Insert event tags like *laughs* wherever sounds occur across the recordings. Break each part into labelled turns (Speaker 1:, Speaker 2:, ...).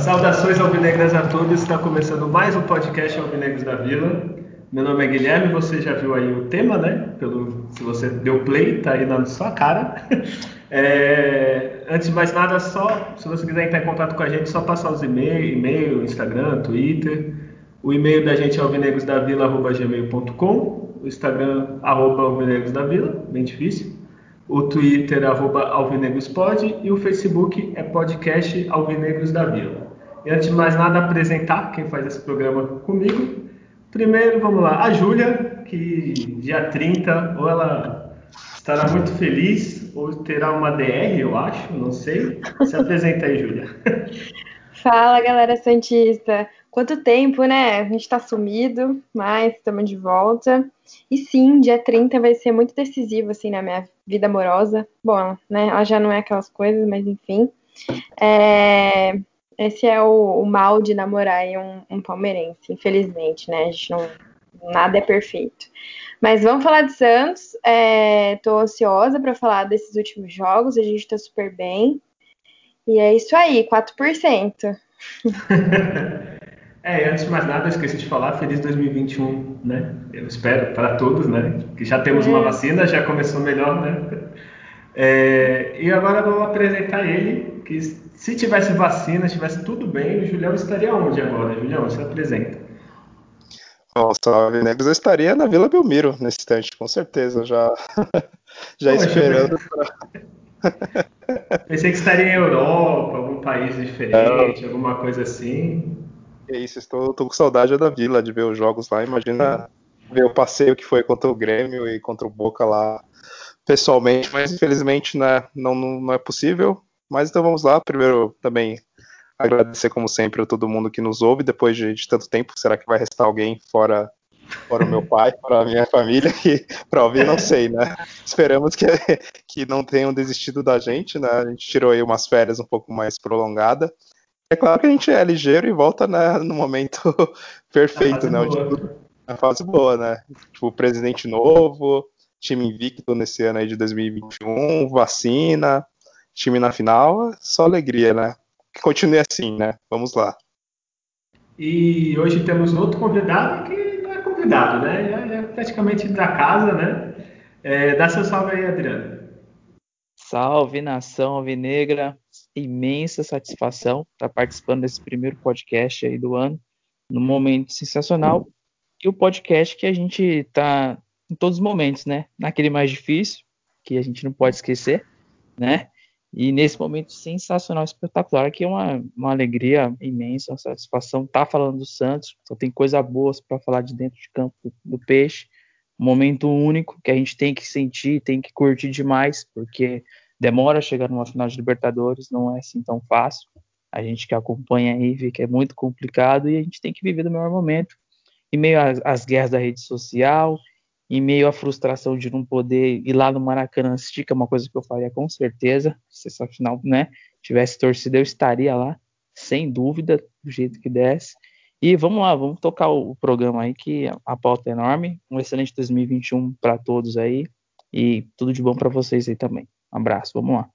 Speaker 1: Saudações alvinegras a todos, está começando mais um podcast Alvinegros da Vila. Meu nome é Guilherme, você já viu aí o tema, né? Pelo, se você deu play, tá aí na sua cara. É, antes de mais nada, só se você quiser entrar em contato com a gente, só passar os e-mails, e-mail, Instagram, Twitter. O e-mail da gente é alvinegrosdavila.gmail.com, o Instagram, arroba alvinegrosdavila, bem difícil. O Twitter, arroba alvinegrospod e o Facebook é podcast Alvinegros. E antes de mais nada, apresentar quem faz esse programa comigo. Primeiro, vamos lá, a Júlia, que dia 30, ou ela estará muito feliz, ou terá uma DR, eu acho, não sei. Se apresenta aí, Júlia. *laughs*
Speaker 2: Fala, galera Santista. Quanto tempo, né? A gente tá sumido, mas estamos de volta. E sim, dia 30 vai ser muito decisivo, assim, na minha vida amorosa. Bom, né? Ela já não é aquelas coisas, mas enfim. É... Esse é o, o mal de namorar um, um, palmeirense, infelizmente, né? A gente não. Nada é perfeito. Mas vamos falar de Santos. Estou é, ansiosa para falar desses últimos jogos. A gente está super bem. E é isso aí, 4%. *laughs*
Speaker 1: é, antes de mais nada, eu esqueci de falar, feliz 2021, né? Eu espero para todos, né? Que já temos é. uma vacina, já começou melhor, né? É, e agora vou apresentar ele, que se tivesse vacina, se tivesse tudo bem, o Julião estaria onde agora? Julião, se apresenta.
Speaker 3: Salve Negros, eu estaria na Vila Belmiro nesse instante, com certeza, já, *laughs* já Poxa, esperando. *laughs*
Speaker 1: Pensei que estaria em Europa, algum país diferente, é. alguma coisa assim.
Speaker 3: É isso, estou tô com saudade da Vila, de ver os jogos lá. Imagina ver o passeio que foi contra o Grêmio e contra o Boca lá pessoalmente, mas infelizmente né, não, não, não é possível. Mas então vamos lá. Primeiro, também agradecer, como sempre, a todo mundo que nos ouve depois de, de tanto tempo. Será que vai restar alguém fora, fora o meu pai, *laughs* fora a minha família? *laughs* Que para ouvir, não sei, né? Esperamos que, *laughs* que não tenham desistido da gente, né? A gente tirou aí umas férias um pouco mais prolongadas. É claro que a gente é ligeiro e volta né, no momento perfeito, né? A fase boa, né? Tipo, presidente novo, time invicto nesse ano aí de 2021, vacina, time na final, só alegria, né? Que continue assim, né? Vamos lá.
Speaker 1: E hoje temos outro convidado que não é convidado, né? Já é praticamente da casa, né? É, dá seu salve aí, Adriano.
Speaker 4: Salve, nação alvinegra. Imensa satisfação estar participando desse primeiro podcast aí do ano, num momento sensacional. E o podcast que a gente está em todos os momentos, né? Naquele mais difícil, que a gente não pode esquecer, né? E nesse momento sensacional, espetacular, que é uma, uma alegria imensa, uma satisfação estar tá falando do Santos. Só tem coisa boa para falar de dentro de campo do, do, Peixe. Um momento único que a gente tem que sentir, tem que curtir demais, porque demora chegar numa final de Libertadores, não é assim tão fácil. A gente que acompanha aí vê que é muito complicado e a gente tem que viver do melhor momento. Em meio às guerras da rede social, em meio à frustração de não poder ir lá no Maracanã assistir, que é uma coisa que eu faria com certeza, se essa final, né, tivesse torcida, eu estaria lá, sem dúvida, do jeito que desse. E vamos lá, vamos tocar o, programa aí, que a pauta é enorme. Um excelente 2021 para todos aí e tudo de bom para vocês aí também. Um abraço, vamos lá.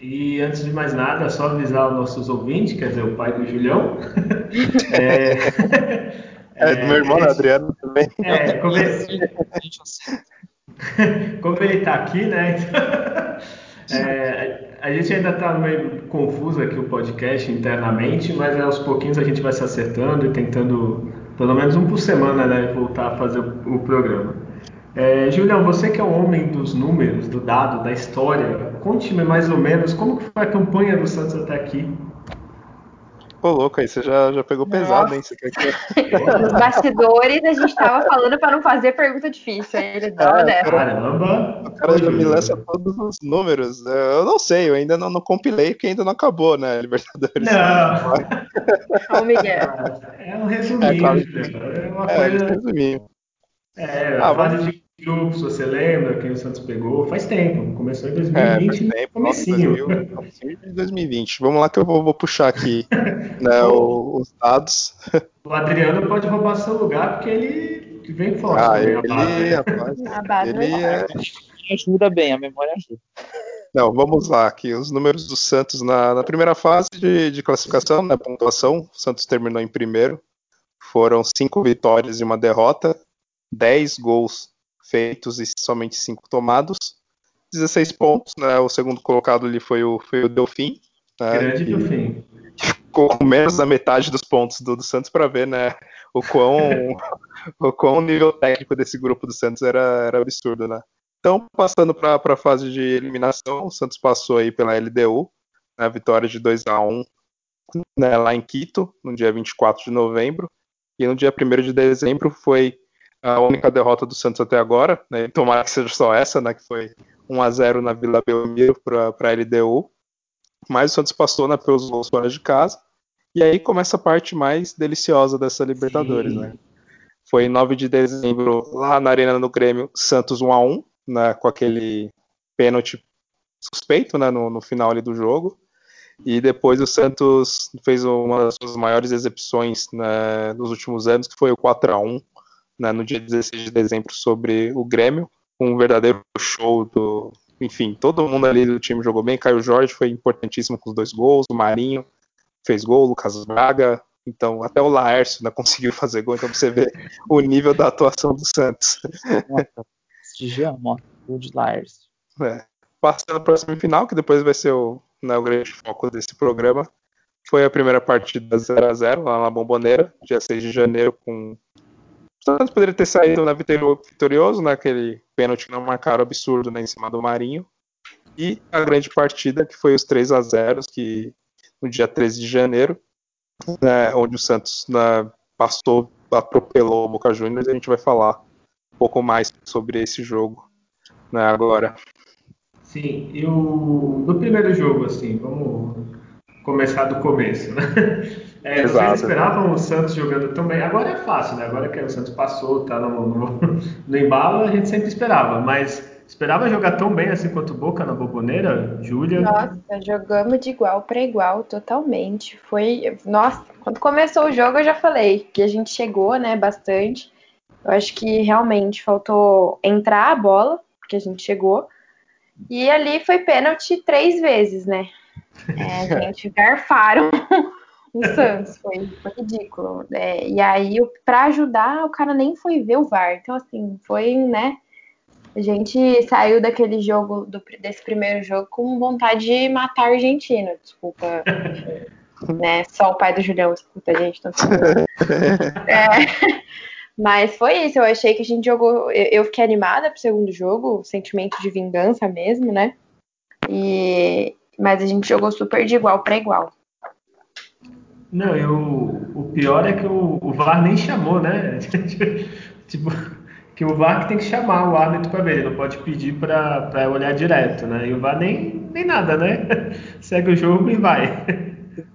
Speaker 1: E antes de mais nada, só avisar os nossos ouvintes, quer dizer, o pai do Julião. *laughs* é... *laughs*
Speaker 3: É, do meu irmão, esse... Adriano também.
Speaker 1: É, como ele, *laughs* como ele tá aqui, né? É, a gente ainda está meio confuso aqui o podcast internamente, mas aos pouquinhos a gente vai se acertando e tentando, pelo menos um por semana, né, voltar a fazer o, o programa. É, Julião, você que é o homem dos números, do dado, da história, conte-me mais ou menos como foi a campanha do Santos até aqui.
Speaker 3: Pô, louco, aí você já, já pegou Nossa. pesado, hein? Você quer
Speaker 2: que... Nos *laughs* bastidores a gente tava falando para não fazer pergunta difícil. Aí ele é, né?
Speaker 3: Caramba! O cara já me lança todos os números. Eu não sei, eu ainda não, não compilei, porque ainda não acabou, né? Libertadores.
Speaker 1: Não! Ô, Miguel. É um resuminho, é, claro. é uma é, coisa. É, resuminho. É, a ah, fase de grupo, se você lembra, quem o Santos pegou, faz tempo. Começou em 2020, é, tempo, comecinho.
Speaker 3: 2000, 2020. Vamos lá que eu vou, vou puxar aqui *laughs* né, os dados.
Speaker 1: O Adriano pode roubar seu lugar porque ele vem forte.
Speaker 3: Ah, ele, rapaz, ele é...
Speaker 4: ajuda bem, a memória ajuda.
Speaker 3: Não, vamos lá, aqui os números do Santos na, na primeira fase de, de classificação, na né, pontuação, o Santos terminou em primeiro, foram cinco vitórias e uma derrota, 10 gols feitos e somente 5 tomados, 16 pontos, né, o segundo colocado ali foi o, foi o Delfim.
Speaker 1: Né, Grande Delfim.
Speaker 3: Ficou com menos da metade dos pontos do, do Santos para ver né, o quão *laughs* o quão nível técnico desse grupo do Santos era, era absurdo, né? Então, passando para a fase de eliminação, o Santos passou aí pela LDU, na né, vitória de 2 a 1 né, lá em Quito, no dia 24 de novembro. E no dia 1 de dezembro foi a única derrota do Santos até agora, né, tomara que seja só essa, né, que foi 1 a 0 na Vila Belmiro para a LDU. Mas o Santos passou né, pelos gols fora de casa. E aí começa a parte mais deliciosa dessa Libertadores, Sim. né? Foi em 9 de dezembro, lá na Arena do Grêmio, Santos 1 a 1 né, com aquele pênalti suspeito né, no, no, final ali do jogo. E depois o Santos fez uma das suas maiores exibições né, nos últimos anos, que foi o 4 a 1 né, no dia 16 de dezembro sobre o Grêmio, um verdadeiro show do. Enfim, todo mundo ali do time jogou bem. Caio Jorge foi importantíssimo com os dois gols, o Marinho fez gol, o Lucas Braga, então, até o Laércio né, *laughs* conseguiu fazer gol, então você vê o nível da atuação do Santos.
Speaker 4: Prestigiamos, o de Laércio.
Speaker 3: É. Passando para a semifinal, que depois vai ser o, né, o grande foco desse programa, foi a primeira partida 0 a 0 lá na Bomboneira, dia 6 de janeiro, com. Santos poderia ter saído né, vitorioso naquele pênalti que não marcaram absurdo né, em cima do Marinho. E a grande partida, que foi os 3 a 0 que no dia 13 de janeiro, né, onde o Santos né, passou, atropelou o Boca Juniors, a gente vai falar um pouco mais sobre esse jogo né, agora.
Speaker 1: Sim, e o do primeiro jogo, assim, vamos começar do começo, né? É, vocês esperavam o Santos jogando tão bem. Agora é fácil, né? Agora que o Santos passou, tá no, no, *laughs* no embalo, a gente sempre esperava. Mas esperava jogar tão bem assim quanto o Boca na Boboneira, Júlia?
Speaker 2: Nossa, jogamos de igual para igual, totalmente. Foi, nossa, quando começou o jogo eu já falei que a gente chegou, né, bastante. Eu acho que realmente faltou entrar a bola, porque a gente chegou. E ali foi pênalti três vezes, né? É, a *laughs* gente garfaram Santos, foi, foi ridículo. É, e aí, para ajudar, o cara nem foi ver o VAR. Então, assim, foi, né? A gente saiu daquele jogo, do, desse primeiro jogo, com vontade de matar a Argentina. Desculpa. *laughs* né? Só o pai do Julião escuta a gente. Então, *laughs* é, mas foi isso. Eu achei que a gente jogou. Eu, eu fiquei animada pro segundo jogo, sentimento de vingança mesmo, né? E, mas a gente jogou super de igual para igual.
Speaker 1: Não, eu, o pior é que o, o VAR nem chamou, né? *laughs* tipo, que o VAR que tem que chamar o árbitro para ver, ele não pode pedir para olhar direto, né? E o VAR nem, nem nada, né? *laughs* Segue o jogo e vai.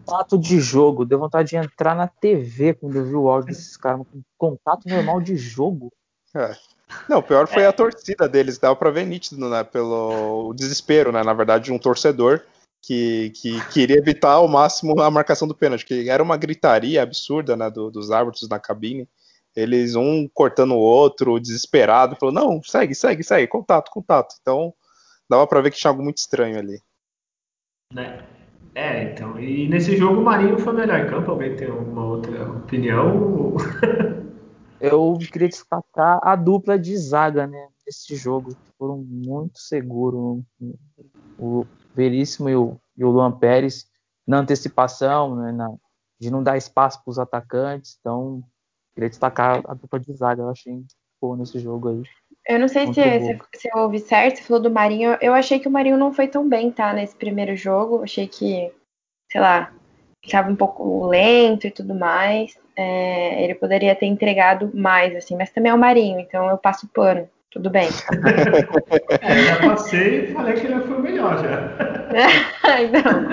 Speaker 4: Contato de jogo, deu vontade de entrar na TV quando eu vi o áudio desses caras, com contato normal de jogo.
Speaker 3: É. Não, o pior foi é. a torcida deles, dava para ver nítido, né? Pelo desespero, né? Na verdade, de um torcedor que, que queria evitar ao máximo a marcação do pênalti, que era uma gritaria absurda, né? Do, dos árbitros na cabine eles um cortando o outro, desesperado, falou: não, segue, segue, segue, contato, contato. Então dava para ver que tinha algo muito estranho ali.
Speaker 1: Né? É, então. E nesse jogo o Marinho foi melhor em campo. Alguém tem alguma outra opinião? *laughs*
Speaker 4: Eu queria destacar a dupla de zaga, né? Nesse jogo. Foram muito seguros. O Veríssimo e o, e o Luan Pérez na antecipação, né? Na, de não dar espaço para os atacantes. Então, Queria destacar a dupla de zaga, eu achei boa nesse jogo aí.
Speaker 2: Eu não sei se, se, se, eu ouvi certo, você falou do Marinho. Eu achei que o Marinho não foi tão bem, tá? Nesse primeiro jogo. achei que, sei lá, estava um pouco lento e tudo mais. É, ele poderia ter entregado mais, assim, mas também é o Marinho, então eu passo pano. Tudo bem. *laughs*
Speaker 1: é, já passei e falei que ele foi o melhor já. *laughs*
Speaker 2: então,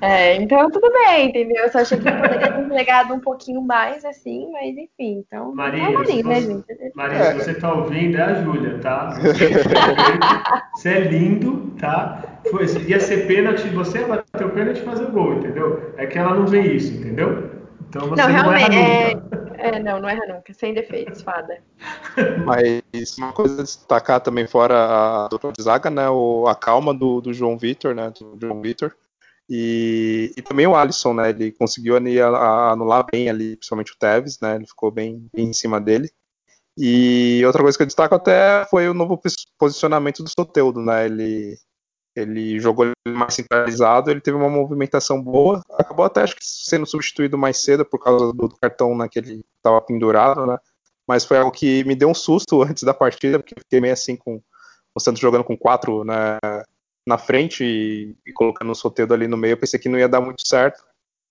Speaker 2: É, então tudo bem, entendeu? Eu só achei que poderia ter legado um pouquinho mais, assim, mas enfim, então.
Speaker 1: Maria,
Speaker 2: tá
Speaker 1: se,
Speaker 2: né,
Speaker 1: você,
Speaker 2: gente?
Speaker 1: Maria é. se você tá ouvindo, é a Júlia, tá? *laughs* Você é lindo, tá? Foi, ia ser pênalti, você bater o pênalti e fazer o gol, entendeu? É que ela não vê isso, entendeu? Então você não, não erra nunca.
Speaker 2: É, é, não, não erra nunca, sem defeitos, fada.
Speaker 3: Mas uma coisa a destacar também fora a dupla de zaga, né? O, a calma do, do João Vitor, né? Do João Vitor. E, e, também o Alisson, né? Ele conseguiu anular bem ali, principalmente o Tevez, né? Ele ficou bem, bem em cima dele. E outra coisa que eu destaco até foi o novo posicionamento do Soteudo, né? Ele, ele jogou mais centralizado, ele teve uma movimentação boa, acabou até acho que sendo substituído mais cedo por causa do, cartão né, que ele estava pendurado, né? Mas foi algo que me deu um susto *laughs* antes da partida, porque fiquei meio assim com o Santos jogando com quatro né, na frente e, e colocando o Soteldo ali no meio, eu pensei que não ia dar muito certo,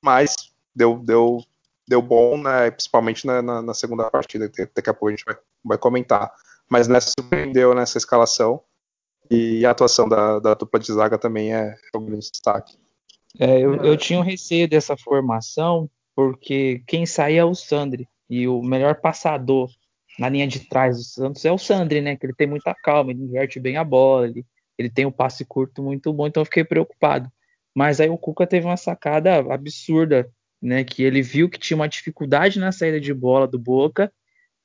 Speaker 3: mas deu, deu, deu bom, né, principalmente na, na, na segunda partida, que daqui a pouco a gente vai, vai comentar. Mas nessa surpreendeu nessa escalação e a atuação da, da dupla de zaga também é, é um grande destaque.
Speaker 4: É, eu, eu tinha um receio dessa formação, porque quem saía é o Sandri, e o melhor passador na linha de trás do Santos é o Sandri, né? Que ele tem muita calma, ele inverte bem a bola, ele ele tem um passe curto muito bom, então eu fiquei preocupado. Mas aí o Cuca teve uma sacada absurda, né? Que ele viu que tinha uma dificuldade na saída de bola do Boca,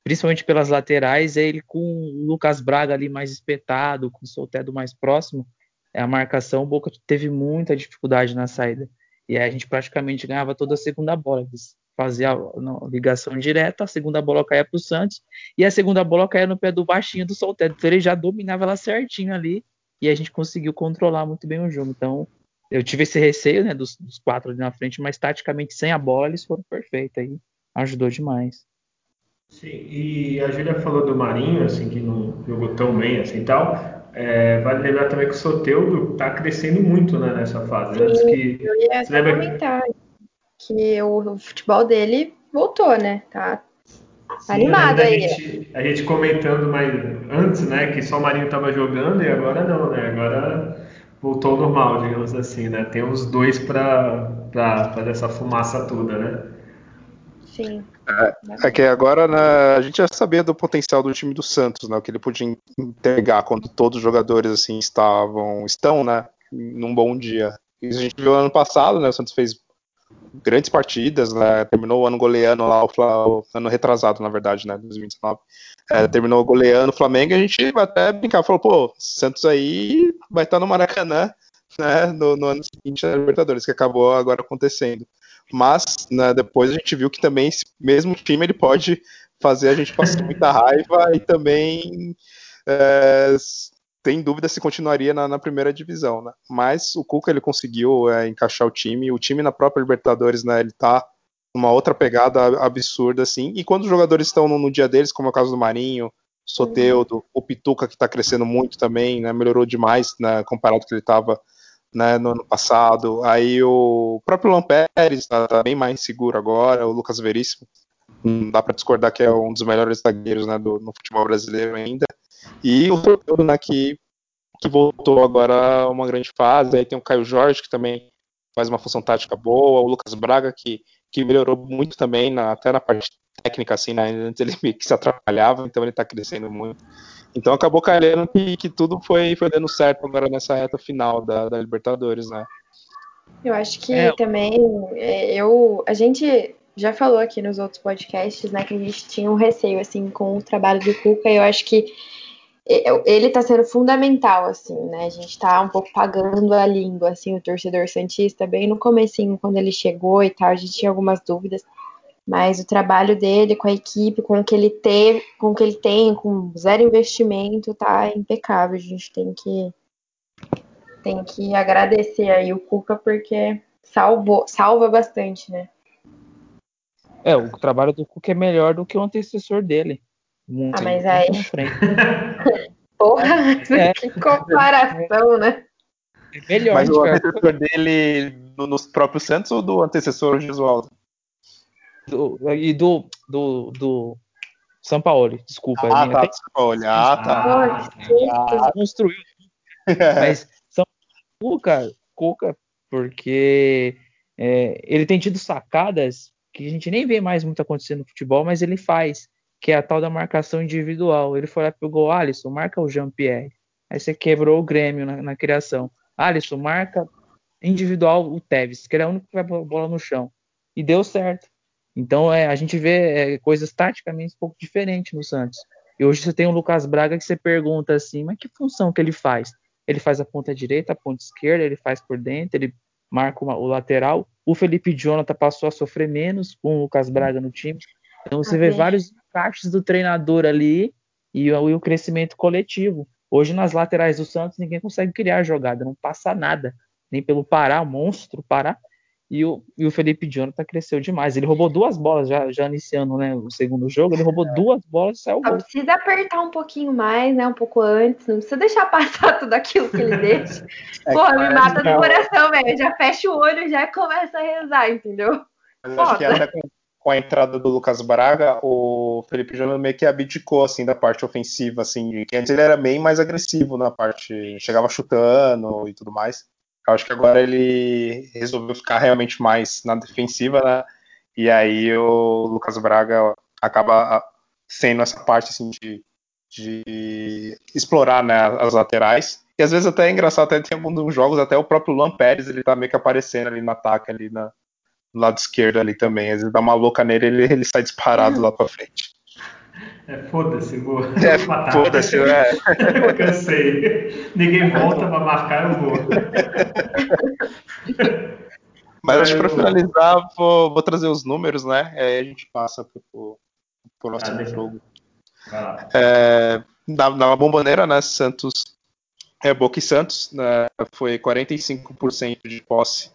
Speaker 4: principalmente pelas laterais, ele com o Lucas Braga ali mais espetado, com o Soltedo mais próximo, é a marcação, o Boca teve muita dificuldade na saída. E aí a gente praticamente ganhava toda a segunda bola. Fazia a ligação direta, a segunda bola caía para o Santos, e a segunda bola caía no pé do baixinho do Soltedo. Então ele já dominava ela certinho ali e a gente conseguiu controlar muito bem o jogo. Então, eu tive esse receio, né, dos, dos quatro ali na frente, mas taticamente sem a bola eles foram perfeitos aí, ajudou demais.
Speaker 1: Sim, e a Júlia falou do Marinho, assim, que não jogou tão bem assim tal. É, vale lembrar também que o Soteudo está crescendo muito né, nessa fase.
Speaker 2: Sim, que, eu ia lembra... comentar que o, futebol dele voltou, né? Tá Sim, animado aí.
Speaker 1: A gente, a gente comentando mais antes, né, que só o Marinho estava jogando e agora não, né? Agora voltou ao normal, digamos assim, né? Tem os dois para fazer essa fumaça toda, né?
Speaker 2: Sim.
Speaker 3: É, é, que agora né, a gente já sabia do potencial do time do Santos, né? O que ele podia entregar quando todos os jogadores assim estavam, estão, né? Num bom dia. Isso a gente viu ano passado, né? O Santos fez grandes partidas, né? Terminou o ano goleando lá, o, ano retrasado, na verdade, né? 2019. É, terminou goleando o Flamengo e a gente vai até brincar, falou, pô, Santos aí vai estar no Maracanã, né? No, no ano seguinte na Libertadores, que acabou agora acontecendo. Mas, né, depois a gente viu que também esse mesmo time ele pode fazer a gente passar muita raiva e também é, tem dúvida se continuaria na, na, primeira divisão, né? Mas o Cuca ele conseguiu é, encaixar o time, o time na própria Libertadores, né? Ele tá numa outra pegada absurda assim. E quando os jogadores estão no, no dia deles, como é o caso do Marinho, Soteudo, o Pituca que está crescendo muito também, né? Melhorou demais, né? Comparado com que ele estava né, no ano passado. Aí o próprio Lampérez está tá bem mais seguro agora, o Lucas Veríssimo. Não dá para discordar que é um dos melhores zagueiros né, do, no futebol brasileiro ainda. E o Soteldo, né, que, que voltou agora a uma grande fase. Aí tem o Caio Jorge, que também faz uma função tática boa. O Lucas Braga, que, que melhorou muito também, na, até na parte técnica, assim, né? Antes ele *laughs* que se atrapalhava, então ele está crescendo muito. Então acabou calhando que, que tudo foi, foi dando certo agora nessa reta final da, da Libertadores, né?
Speaker 2: Eu acho que é. também é, eu a gente já falou aqui nos outros podcasts, né, que a gente tinha um receio assim com o trabalho do Cuca. E eu acho que ele está sendo fundamental, assim, né? A gente está um pouco pagando a língua, assim, o torcedor santista, bem no comecinho, quando ele chegou e tal, a gente tinha algumas dúvidas, mas o trabalho dele com a equipe, com o que ele teve, com o que ele tem, com zero investimento, tá impecável. A gente tem que tem que agradecer aí o Cuca porque salvou, salva bastante, né?
Speaker 4: É, o trabalho do Cuca é melhor do que o antecessor dele.
Speaker 2: Muito ah, mas aí. *laughs* Porra, é. *laughs* que comparação, né?
Speaker 3: É melhor, mas o antecessor dele nos próprios Santos ou do antecessor Gisualdo?
Speaker 4: Do, e do, do, do São Paulo, desculpa.
Speaker 3: Ah, tá, até... São Paulo. Ah, tá.
Speaker 4: Ah, construiu. *laughs* Mas São Cuca, Cuca, porque é, ele tem tido sacadas que a gente nem vê mais muito acontecendo no futebol, mas ele faz, que é a tal da marcação individual. Ele foi lá e pegou, Alisson, marca o Jean-Pierre. Aí você quebrou o Grêmio na, na, criação. Alisson, marca individual o Tevez, que era o único que vai a bola no chão. E deu certo. Então é, a gente vê é, coisas taticamente um pouco diferentes no Santos. E hoje você tem o Lucas Braga que você pergunta assim, mas que função que ele faz? Ele faz a ponta direita, a ponta esquerda, ele faz por dentro, ele marca uma, o lateral. O Felipe Jonathan passou a sofrer menos com o Lucas Braga no time. Então você vê vários encaixes do treinador ali e, e o crescimento coletivo. Hoje nas laterais do Santos ninguém consegue criar jogada, não passa nada, nem pelo Pará, o monstro Pará, e o, e o Felipe Jonathan cresceu demais. Ele roubou duas bolas já, já iniciando né, o segundo jogo. Ele roubou duas bolas e saiu
Speaker 2: Só precisa apertar um pouquinho mais, né? Um pouco antes. Não precisa deixar *laughs* passar tudo aquilo que ele deixa. é Pô, me mata do coração, velho. Já fecha o olho e já começa a rezar, entendeu?
Speaker 3: Mas acho que até com, com, a entrada do Lucas Braga, o Felipe Jonathan meio que abdicou assim, da parte ofensiva, assim, que antes ele era bem mais agressivo na parte. Chegava chutando e tudo mais. Eu acho que agora ele resolveu ficar realmente mais na defensiva, né? E aí o Lucas Braga acaba sendo essa parte assim de, de explorar né, as laterais. E às vezes até é engraçado, até tem alguns jogos, até o próprio Luan Pérez, ele tá meio que aparecendo ali no ataque, ali na, no lado esquerdo ali também. Às vezes dá uma louca nele, ele, ele sai disparado lá pra frente.
Speaker 1: É, foda-se, vou. *laughs*
Speaker 3: É, *laughs* foda-se, né?
Speaker 1: Cansei. Ninguém volta pra marcar, eu vou.
Speaker 3: Mas acho que pra finalizar, vou, vou, trazer os números, né? Aí a gente passa pro, pro nosso ah, jogo. É, na, na bomboneira, né? Santos. É, Boca e Santos, né, foi 45% de posse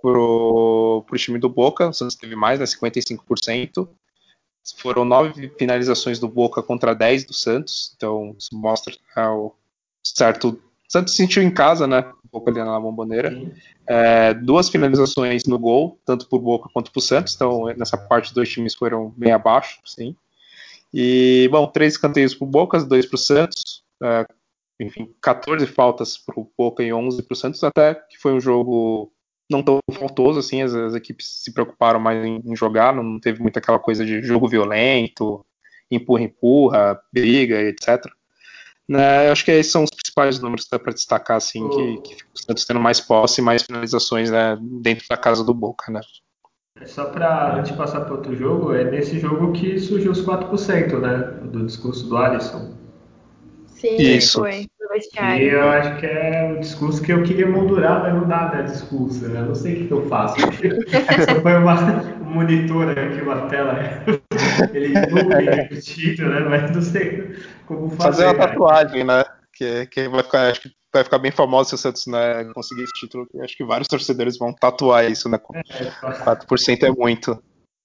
Speaker 3: pro, pro time do Boca. O Santos teve mais, né? 55%. Foram nove finalizações do Boca contra dez do Santos, então isso mostra é, o certo. O Santos se sentiu em casa, né? Um pouco ali na bomboneira. É, duas finalizações no gol, tanto por Boca quanto por Santos, então nessa parte os dois times foram bem abaixo, sim. E, bom, três escanteios pro Boca, dois pro Santos. É, enfim, 14 faltas pro Boca e 11 pro Santos, até que foi um jogo não tão faltoso, assim, as, as equipes se preocuparam mais em, em, jogar, não teve muita aquela coisa de jogo violento, empurra, empurra, briga, etc. Né, eu acho que esses são os principais números que dá para destacar, assim, oh. que, que o Santos tendo mais posse e mais finalizações né, dentro da casa do Boca, né.
Speaker 1: Só para antes de passar para outro jogo, é nesse jogo que surgiu os 4%, né, do discurso do Alisson.
Speaker 2: Sim, Isso. foi
Speaker 1: vestiário. E eu acho que é o discurso que eu queria moldurar, mas não dá né, discurso, né? Não sei o que, que eu faço. Só foi uma, um monitor aqui, uma tela, ele repetido, né? Mas não sei como fazer.
Speaker 3: Fazer uma tatuagem, né? Que, que vai ficar, acho que vai ficar bem famoso se o Santos né, conseguir esse título. Acho que vários torcedores vão tatuar isso, né? É, 4% é muito.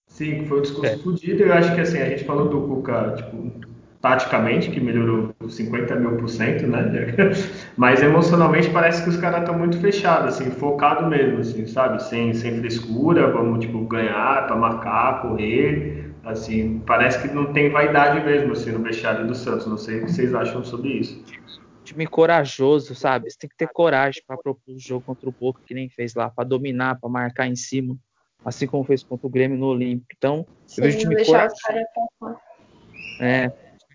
Speaker 1: Sim, foi um discurso é. fodido. Eu acho que assim, a gente falou do Cuca, tipo, taticamente, que melhorou 50 mil por cento, né? *laughs* Mas emocionalmente parece que os caras estão muito fechados, assim, focado mesmo, assim, sabe? Sem, sem frescura, vamos, tipo, ganhar para marcar, correr, assim, parece que não tem vaidade mesmo, assim, no vestiário do Santos. Não sei o que vocês acham sobre isso.
Speaker 4: Time corajoso, sabe? Você tem que ter coragem para propor o jogo contra o Boca, que nem fez lá, para dominar, para marcar em cima, assim como fez contra o Grêmio no Olímpico. Então, Sim, eu vejo time corajoso. É,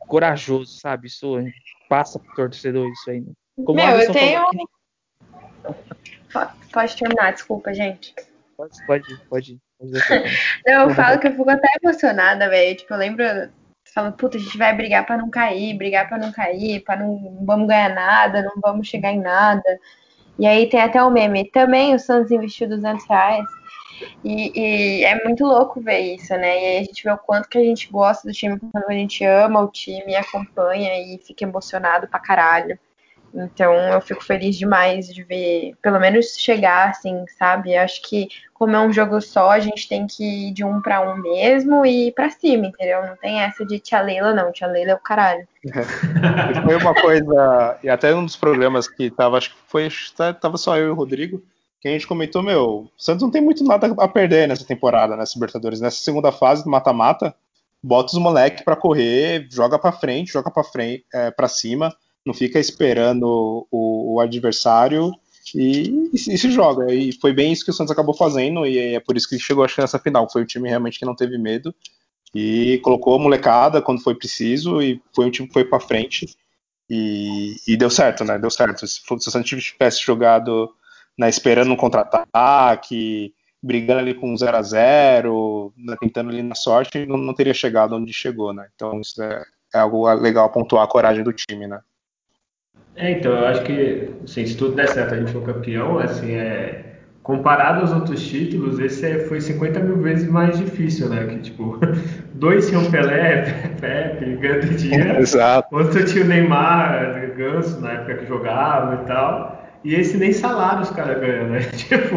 Speaker 4: corajoso, sabe? Isso passa pro torcedor isso aí. Né?
Speaker 2: Como Meu, eu tenho. Pode terminar, desculpa, gente.
Speaker 4: Pode, pode, pode. *laughs*
Speaker 2: não, eu falo que eu fico até emocionada, velho. Tipo, eu lembro falando, puta, a gente vai brigar para não cair, brigar para não cair, para não, não vamos ganhar nada, não vamos chegar em nada. E aí tem até o meme. Também o Santos investiu 200 reais e, e, é muito louco ver isso, né? E aí a gente vê o quanto que a gente gosta do time, quando a gente ama o time, acompanha e fica emocionado pra caralho. Então eu fico feliz demais de ver, pelo menos chegar, assim, sabe? Acho que como é um jogo só, a gente tem que ir de um para um mesmo e ir pra cima, entendeu? Não tem essa de tia Leila, não. Tia Leila é o caralho.
Speaker 3: É. *laughs* Foi uma coisa, e até um dos programas que tava, acho que foi, tava só eu e o Rodrigo, que a gente comentou, meu, o Santos não tem muito nada a perder nessa temporada, nessa Libertadores. Nessa segunda fase do mata-mata, bota os moleques para correr, joga para frente, joga para frente, é, para cima, não fica esperando o, o, adversário e, e, se joga. E foi bem isso que o Santos acabou fazendo, e é por isso que chegou acho que nessa final. Foi um time realmente que não teve medo e colocou a molecada quando foi preciso e foi um time que foi para frente e, e, deu certo, né? Deu certo. Se, se o Santos tivesse jogado né, esperando um contra-ataque, brigando ali com 0 a 0 né, tentando ali na sorte, não, não, teria chegado onde chegou, né? Então isso é, é algo legal pontuar a coragem do time, né?
Speaker 1: É, então, eu acho que assim, se tudo der certo a gente for campeão, assim, é, comparado aos outros títulos, esse é, foi 50 mil vezes mais difícil, né? Que, tipo, *laughs* dois tinham Pelé, *laughs* Pepe, Gandia, *laughs*
Speaker 3: Exato.
Speaker 1: outro tinha o Neymar, Ganso, na época que jogava e tal. E esse nem salário os caras ganham, né? *laughs* Tipo,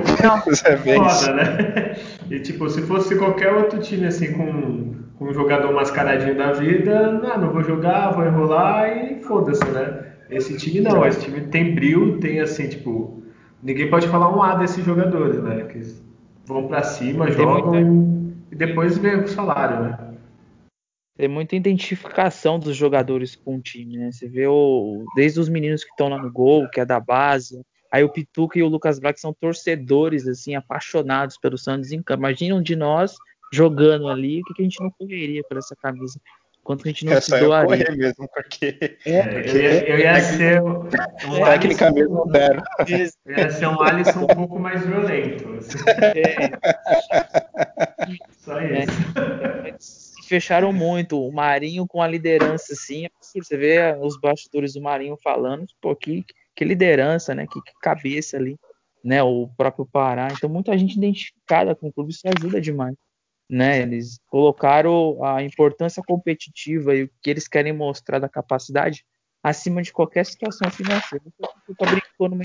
Speaker 3: é bem foda, isso.
Speaker 1: né? E tipo, se fosse qualquer outro time assim com, com um jogador mascaradinho da vida, não, não vou jogar, vou enrolar e foda-se, né? Esse time não, esse time tem brilho, tem assim, tipo, ninguém pode falar um A desses jogadores, né? Que vão para cima, tem jogam muita... e depois vem o salário, né?
Speaker 4: Tem muita identificação dos jogadores com o time, né? Você vê o, desde os meninos que estão lá no gol, que é da base, aí o Pituca e o Lucas Braga são torcedores, assim, apaixonados pelo Santos em campo. Imagina um de nós jogando ali, o que, que a gente não correria por essa camisa? Quanto a gente não
Speaker 3: Essa
Speaker 4: se doaria.
Speaker 3: Eu mesmo, porque,
Speaker 1: é, porque eu, ia, eu ia ser um,
Speaker 3: um técnica mesmo zero.
Speaker 1: Eu ia ser um Alisson um pouco mais violento. Assim. É. Só isso.
Speaker 4: É. Fecharam muito. O Marinho com a liderança, assim, é você vê os bastidores do Marinho falando, pô, que, que liderança, né? Que, que cabeça ali, né? O próprio Pará. Então, muita gente identificada com o clube, isso ajuda demais né? Eles colocaram a importância competitiva e o que eles querem mostrar da capacidade acima de qualquer situação financeira. Tá brincando numa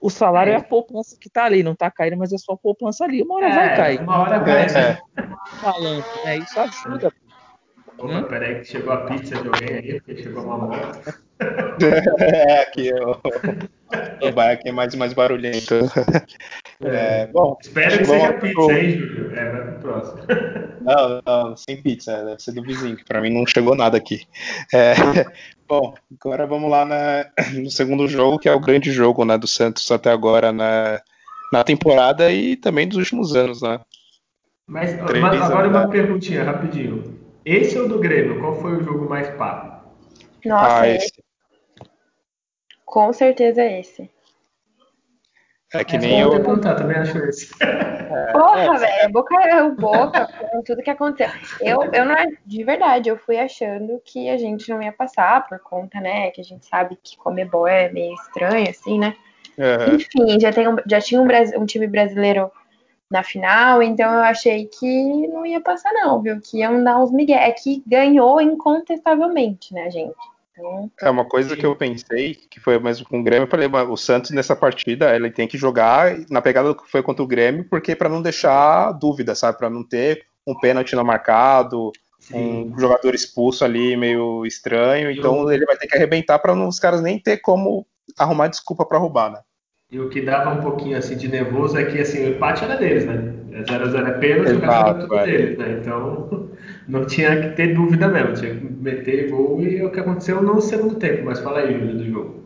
Speaker 4: o salário é. é. a poupança que tá ali, não tá caindo, mas é só a poupança ali. Uma hora é, vai cair.
Speaker 1: Uma hora vai. É.
Speaker 4: Falando, né? Isso ajuda.
Speaker 1: Opa, hum? peraí que chegou a pizza de alguém aí, porque chegou uma moto. *laughs*
Speaker 3: é, aqui o, o bar aqui é mais, mais barulhento.
Speaker 1: É, é, bom, Espero que seja pizza, pro... hein, Júlio? É, vai pro próximo.
Speaker 3: Não, não, sem pizza, deve ser do vizinho, que pra mim não chegou nada aqui. É, *laughs* bom, agora vamos lá na, no segundo jogo, que é o grande jogo né, do Santos até agora na, na temporada e também dos últimos anos, né?
Speaker 1: Mas, mas agora uma perguntinha, rapidinho. Esse ou do Grêmio? Qual foi o jogo mais pá?
Speaker 2: Nossa, ah, esse. Com certeza esse.
Speaker 3: É que é, nem eu.
Speaker 1: Perguntar, também acho esse.
Speaker 2: É, *laughs* Porra, é. velho, boca é o boca com tudo que aconteceu. Eu, eu não de verdade, eu fui achando que a gente não ia passar por conta, né? Que a gente sabe que Comebol é meio estranho, assim, né? Uhum. Enfim, já, tem um, já tinha um, um time brasileiro na final, então eu achei que não ia passar, não, viu? Que iam dar uns migué. É que ganhou incontestavelmente, né, gente?
Speaker 3: Então... É uma coisa que eu pensei, que foi mesmo com o Grêmio, eu falei, o Santos nessa partida, ele tem que jogar na pegada que foi contra o Grêmio, porque para não deixar dúvida, sabe? Para não ter um pênalti não marcado, Sim. um jogador expulso ali meio estranho, então eu... ele vai ter que arrebentar para os caras nem ter como arrumar desculpa para roubar, né?
Speaker 1: E o que dava um pouquinho assim de nervoso é que assim, o empate era deles, né? 0x0 é pênalti, o resto era tudo é. deles, né? Então não tinha que ter dúvida mesmo, tinha que meter gol e é o que aconteceu no segundo tempo. Mas fala aí, Júlio, do jogo.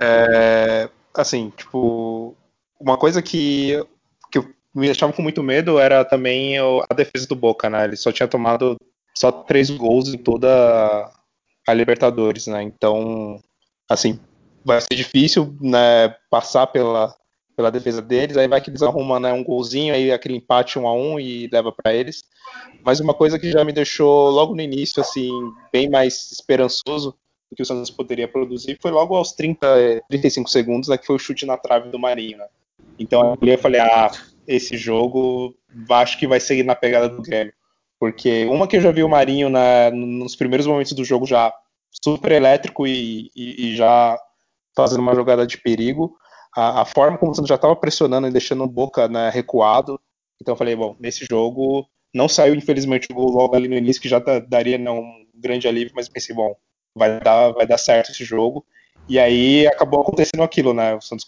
Speaker 3: É, assim, tipo, uma coisa que, que me deixava com muito medo era também a defesa do Boca, né? Ele só tinha tomado só três gols em toda a Libertadores, né? Então, assim, vai ser difícil né, passar pela, pela defesa deles. Aí vai que eles arrumam né, um golzinho, aí aquele empate um a um e leva para eles. Mas uma coisa que já me deixou logo no início assim bem mais esperançoso do que o Santos poderia produzir foi logo aos 30, 35 segundos, né, que foi o chute na trave do Marinho. Né? Então eu falei, ah, esse jogo acho que vai seguir na pegada do Grêmio. Porque uma que eu já vi o Marinho na, nos primeiros momentos do jogo já super elétrico e, e, e já fazendo uma jogada de perigo. A, a forma como o Santos já estava pressionando e deixando o Boca né, recuado. Então eu falei, bom, nesse jogo não saiu infelizmente o gol logo ali no início, que já daria né, um grande alívio, mas pensei, bom, vai dar, vai dar certo esse jogo. E aí acabou acontecendo aquilo, né? O Santos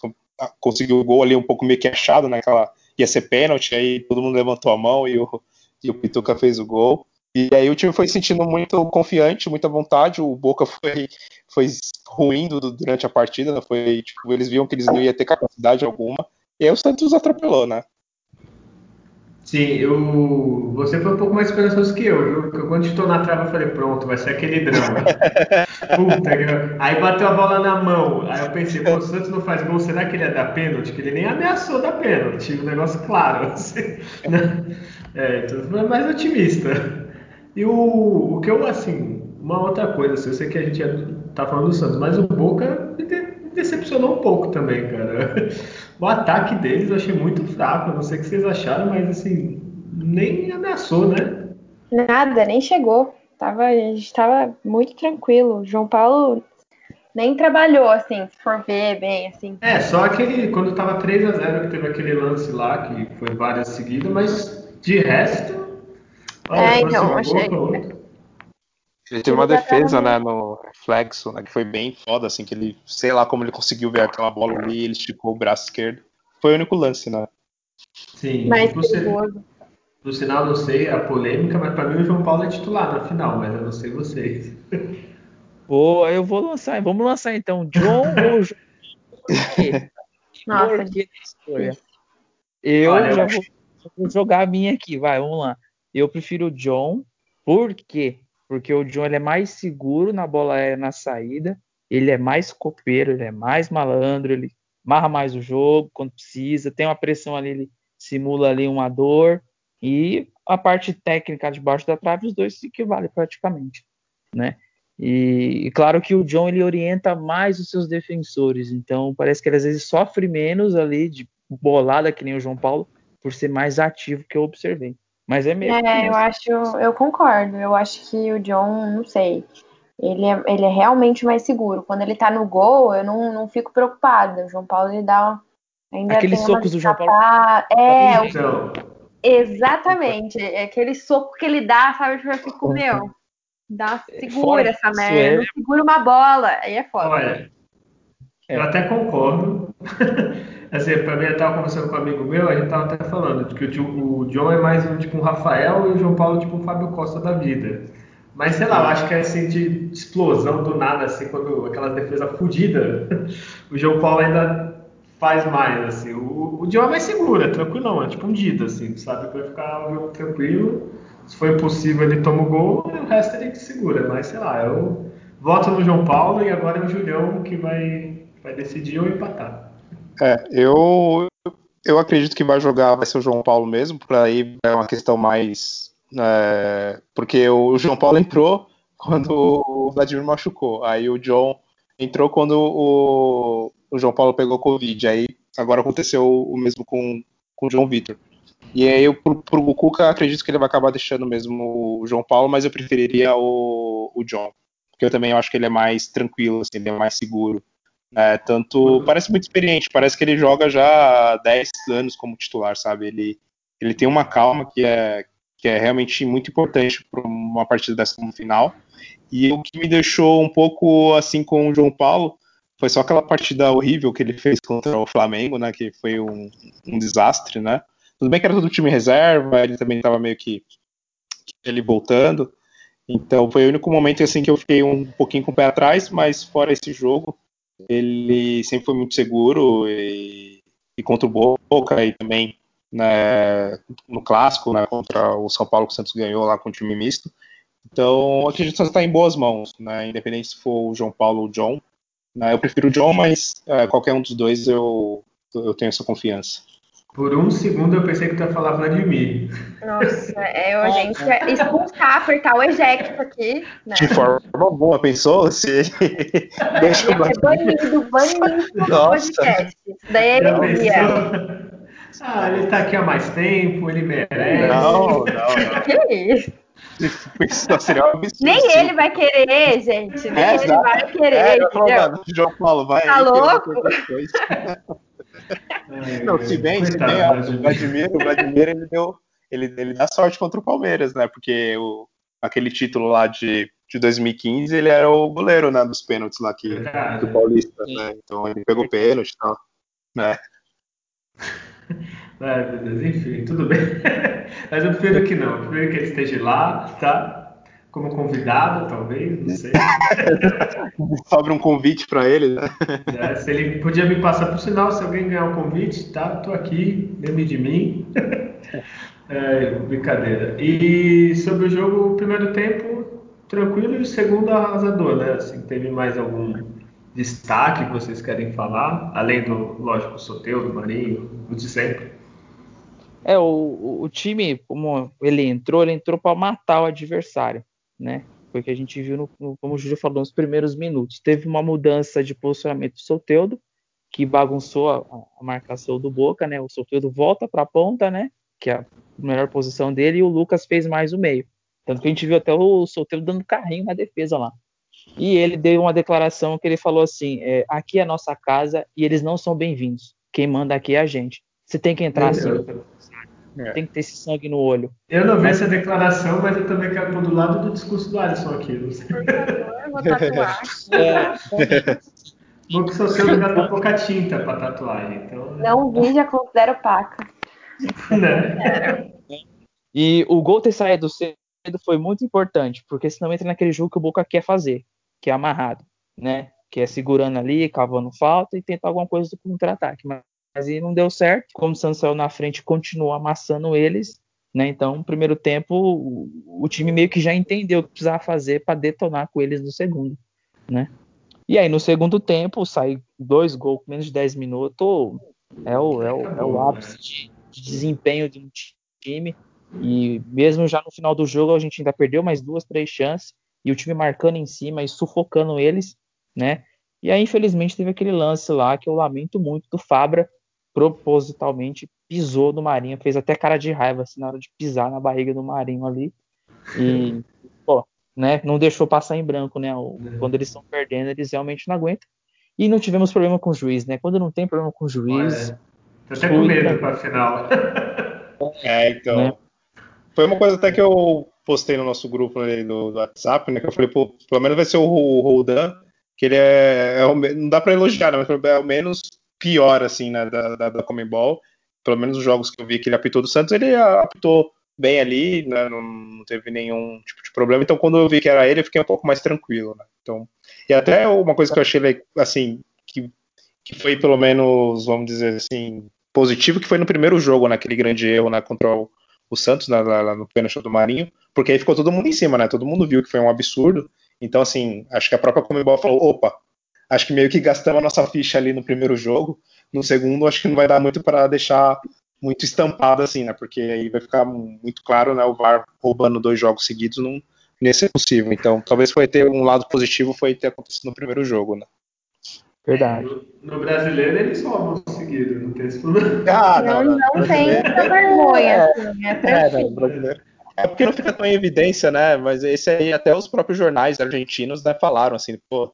Speaker 3: conseguiu o gol ali um pouco meio que achado, né? Aquela, ia ser pênalti, aí todo mundo levantou a mão e o, e o Pituca fez o gol. E aí o time foi sentindo muito confiante, muita vontade. O Boca foi, foi ruim durante a partida, foi, tipo, eles viam que eles não iam ter capacidade alguma. E aí o Santos atropelou, né?
Speaker 1: Sim, eu, você foi um pouco mais esperançoso que eu, viu? Porque quando estou na trave eu falei, pronto, vai ser aquele drama. *laughs* Puta, que... aí bateu a bola na mão. Aí eu pensei, pô, o Santos não faz gol, será que ele ia dar pênalti? Que ele nem ameaçou dar pênalti, um negócio claro. *laughs* Assim, né? É, então mais otimista. E o, o que eu, assim, uma outra coisa, assim, eu sei que a gente tá falando do Santos, mas o Boca me, decepcionou um pouco também, cara. *laughs* O ataque deles eu achei muito fraco, não sei o que vocês acharam, mas assim, nem ameaçou, né?
Speaker 2: Nada, nem chegou. Tava, a gente estava muito tranquilo. O João Paulo nem trabalhou, assim, se for ver bem, assim.
Speaker 1: É, só aquele, quando tava 3 a 0 que teve aquele lance lá, que foi várias seguidas, mas de resto.
Speaker 2: Olha, é, então, achei.
Speaker 3: Ele teve uma defesa, né, no reflexo, né, que foi bem foda, assim, que ele, sei lá como ele conseguiu ver aquela bola ali, ele esticou o braço esquerdo. Foi o único lance, né?
Speaker 1: Sim,
Speaker 2: mais perigoso.
Speaker 1: No sinal, não sei a polêmica, mas para mim o João Paulo é titular na final, mas eu não sei vocês. *laughs*
Speaker 4: Boa, eu vou lançar, vamos lançar então, John ou João?
Speaker 2: Nossa,
Speaker 4: Eu Olha, já eu... Vou, vou jogar a minha aqui, vai, vamos lá. Eu prefiro o John, por quê? Porque o John ele é mais seguro na bola aérea na saída, ele é mais copeiro, ele é mais malandro, ele marra mais o jogo quando precisa, tem uma pressão ali, ele simula ali uma dor, e a parte técnica debaixo da trave, os dois se equivalem praticamente, né? E, e, claro que o John ele orienta mais os seus defensores, então parece que ele às vezes sofre menos ali de bolada que nem o João Paulo por ser mais ativo que eu observei. Mas é mesmo.
Speaker 2: É, eu acho, eu concordo. Eu acho que o John, não sei, ele é, ele é realmente mais seguro. Quando ele tá no gol, eu não, não fico preocupada. O João Paulo ele dá
Speaker 4: ainda Aqueles socos do João Paulo.
Speaker 2: É, então. exatamente. É aquele soco que ele dá, sabe? Tipo, eu fico, meu, dá, é, segura essa merda. É... Segura uma bola. Aí é foda.
Speaker 1: Olha, eu até concordo. Assim, pra mim, eu tava conversando com um amigo meu, a gente tava até falando que o, o John é mais um tipo um Rafael e o João Paulo tipo um Fábio Costa da vida. Mas sei lá, eu acho que é assim de explosão do nada, assim, quando aquela defesa fodida, *laughs* o João Paulo ainda faz mais, assim. O, o John é mais seguro, é tranquilo, é tipo um Dida, assim, sabe? Vai ficar o jogo tranquilo. Se for impossível, ele toma o gol e o resto ele segura. Mas sei lá, eu voto no João Paulo e agora é o Julião que vai, vai decidir ou empatar.
Speaker 3: É, eu, eu acredito que vai jogar, vai ser o João Paulo mesmo, por aí é uma questão mais é, porque o João Paulo entrou quando o Vladimir machucou. Aí o John entrou quando o, o João Paulo pegou Covid. Aí agora aconteceu o mesmo com, com o João Vitor. E aí, eu, pro, pro Cuca, acredito que ele vai acabar deixando mesmo o João Paulo, mas eu preferiria o, o John. Porque eu também acho que ele é mais tranquilo, assim, ele é mais seguro. É, tanto parece muito experiente, parece que ele joga já há 10 anos como titular, sabe? Ele, ele tem uma calma que é, que é realmente muito importante para uma partida dessa no final. E o que me deixou um pouco assim com o João Paulo foi só aquela partida horrível que ele fez contra o Flamengo, né? Que foi um, um desastre, né? Tudo bem que era todo time reserva, ele também estava meio que, ele voltando. Então foi o único momento assim que eu fiquei um pouquinho com o pé atrás, mas fora esse jogo, ele sempre foi muito seguro e, e contra o Boca e também né, no clássico, né, contra o São Paulo que o Santos ganhou lá com o time misto. Então, acredito que está em boas mãos, né, independente se for o João Paulo ou o John. Né, eu prefiro o John, mas é, qualquer um dos dois eu, eu tenho essa confiança.
Speaker 1: Por um segundo eu pensei que tu ia falar Vladimir.
Speaker 2: Nossa, é a gente expulsar, apertar o eject aqui. Né?
Speaker 3: De forma boa, pensou? Se *laughs*
Speaker 2: deixa o Vladimir. Banido, banido do podcast. Daí ele ia.
Speaker 1: Ah, ele tá aqui há mais tempo, ele merece.
Speaker 3: Não, não, não. *laughs*
Speaker 2: Que isso? Um Nem ele vai querer, gente. Nem é, ele exato. vai querer, é, entendeu?
Speaker 3: João Paulo, vai
Speaker 2: tá
Speaker 3: aí.
Speaker 2: louco? *laughs*
Speaker 3: não, se bem, se bem, o Vladimir, o Vladimir ele deu, ele, ele dá sorte contra o Palmeiras, né? Porque o, aquele título lá de, de 2015, ele era o goleiro, né, dos pênaltis lá que, do Paulista, né? Então ele pegou pênalti e tal, né?
Speaker 1: Ai, meu Deus, enfim, tudo bem. *laughs* Mas eu prefiro que não. Eu prefiro que ele esteja lá, tá? Como convidado, talvez, não sei. *laughs*
Speaker 3: Sobra um convite para ele, né?
Speaker 1: É, se ele podia me passar por sinal, se alguém ganhar um convite, tá? Tô aqui, lembre de mim. *laughs* É, brincadeira. E sobre o jogo, o primeiro tempo tranquilo e o segundo arrasador, né? Assim, teve mais algum destaque que vocês querem falar, além do, lógico, Soteu, do Marinho, o de sempre?
Speaker 4: É, o, o time, como ele entrou, ele entrou para matar o adversário, né? Foi o que a gente viu, no, no, como o Júlio falou, nos primeiros minutos. Teve uma mudança de posicionamento do Soteudo, que bagunçou a, a marcação do Boca, né? O Soteudo volta para a ponta, né? Que é a melhor posição dele, e o Lucas fez mais o meio. Tanto que a gente viu até o Soteudo dando carrinho na defesa lá. E ele deu uma declaração que ele falou assim: é, aqui é a nossa casa e eles não são bem-vindos. Quem manda aqui é a gente. Você tem que entrar assim. É. Tem que ter esse sangue no olho.
Speaker 1: Eu não vi essa declaração, mas eu também quero pôr do lado do discurso do Alisson aqui. Por favor, eu vou tatuar. *laughs* É. Bom que seu seu pouca tinta para tatuagem. Então...
Speaker 2: Não vi, já considero paca.
Speaker 4: Né? E o gol ter saído cedo foi muito importante, porque senão entra naquele jogo que o Boca quer fazer, que é amarrado, né? Que é segurando ali, cavando falta e tentar alguma coisa do contra-ataque. Mas, mas aí não deu certo. Como o Santos saiu na frente, continuou amassando eles, né? Então, no primeiro tempo, o, o time meio que já entendeu o que precisava fazer para detonar com eles no segundo, né? E aí, no segundo tempo, sai dois gols com menos de 10 minutos. É o, é o, é o ápice de, de desempenho de um time. E mesmo já no final do jogo, a gente ainda perdeu mais duas, três chances. E o time marcando em cima e sufocando eles, né? E aí, infelizmente, teve aquele lance lá que eu lamento muito do Fabra, propositalmente pisou no Marinho, fez até cara de raiva assim, na hora de pisar na barriga do Marinho ali. E, *laughs* pô, né? Não deixou passar em branco, né? Quando eles estão perdendo, eles realmente não aguentam. E não tivemos problema com o juiz, né? Quando não tem problema com o juiz.
Speaker 1: É. Tô até com medo para a final. *laughs*
Speaker 3: É, então. Né? Foi uma coisa até que eu postei no nosso grupo ali do, do WhatsApp, né? Que eu falei, pô, pelo menos vai ser o, o Roldan, que ele é, é o, não dá para elogiar, né, mas é o menos pior, assim, né, da, da, da. Pelo menos os jogos que eu vi que ele apitou do Santos, ele apitou bem ali, né, não, teve nenhum tipo de problema. Então, quando eu vi que era ele, eu fiquei um pouco mais tranquilo, né? Então, e até uma coisa que eu achei, assim, que, que foi pelo menos, vamos dizer assim, positivo, que foi no primeiro jogo, naquele grande erro, né, contra o o Santos lá, lá no pênalti do Marinho, porque aí ficou todo mundo em cima, né? Todo mundo viu que foi um absurdo. Então, assim, acho que a própria Comebol falou: opa, acho que meio que gastamos a nossa ficha ali no primeiro jogo. No segundo, acho que não vai dar muito para deixar muito estampado assim, né? Porque aí vai ficar muito claro, né? O VAR roubando dois jogos seguidos não, não ia ser possível. Então, talvez foi ter um lado positivo foi ter acontecido no primeiro jogo, né?
Speaker 4: Verdade.
Speaker 1: No, no, brasileiro eles roubam seguido, não tem esse problema. *laughs*
Speaker 2: Ah, não, não, não tem essa vergonha. É, assim,
Speaker 3: é, é, é, porque não fica tão em evidência, né? Mas esse aí, até os próprios jornais argentinos né, falaram assim, pô,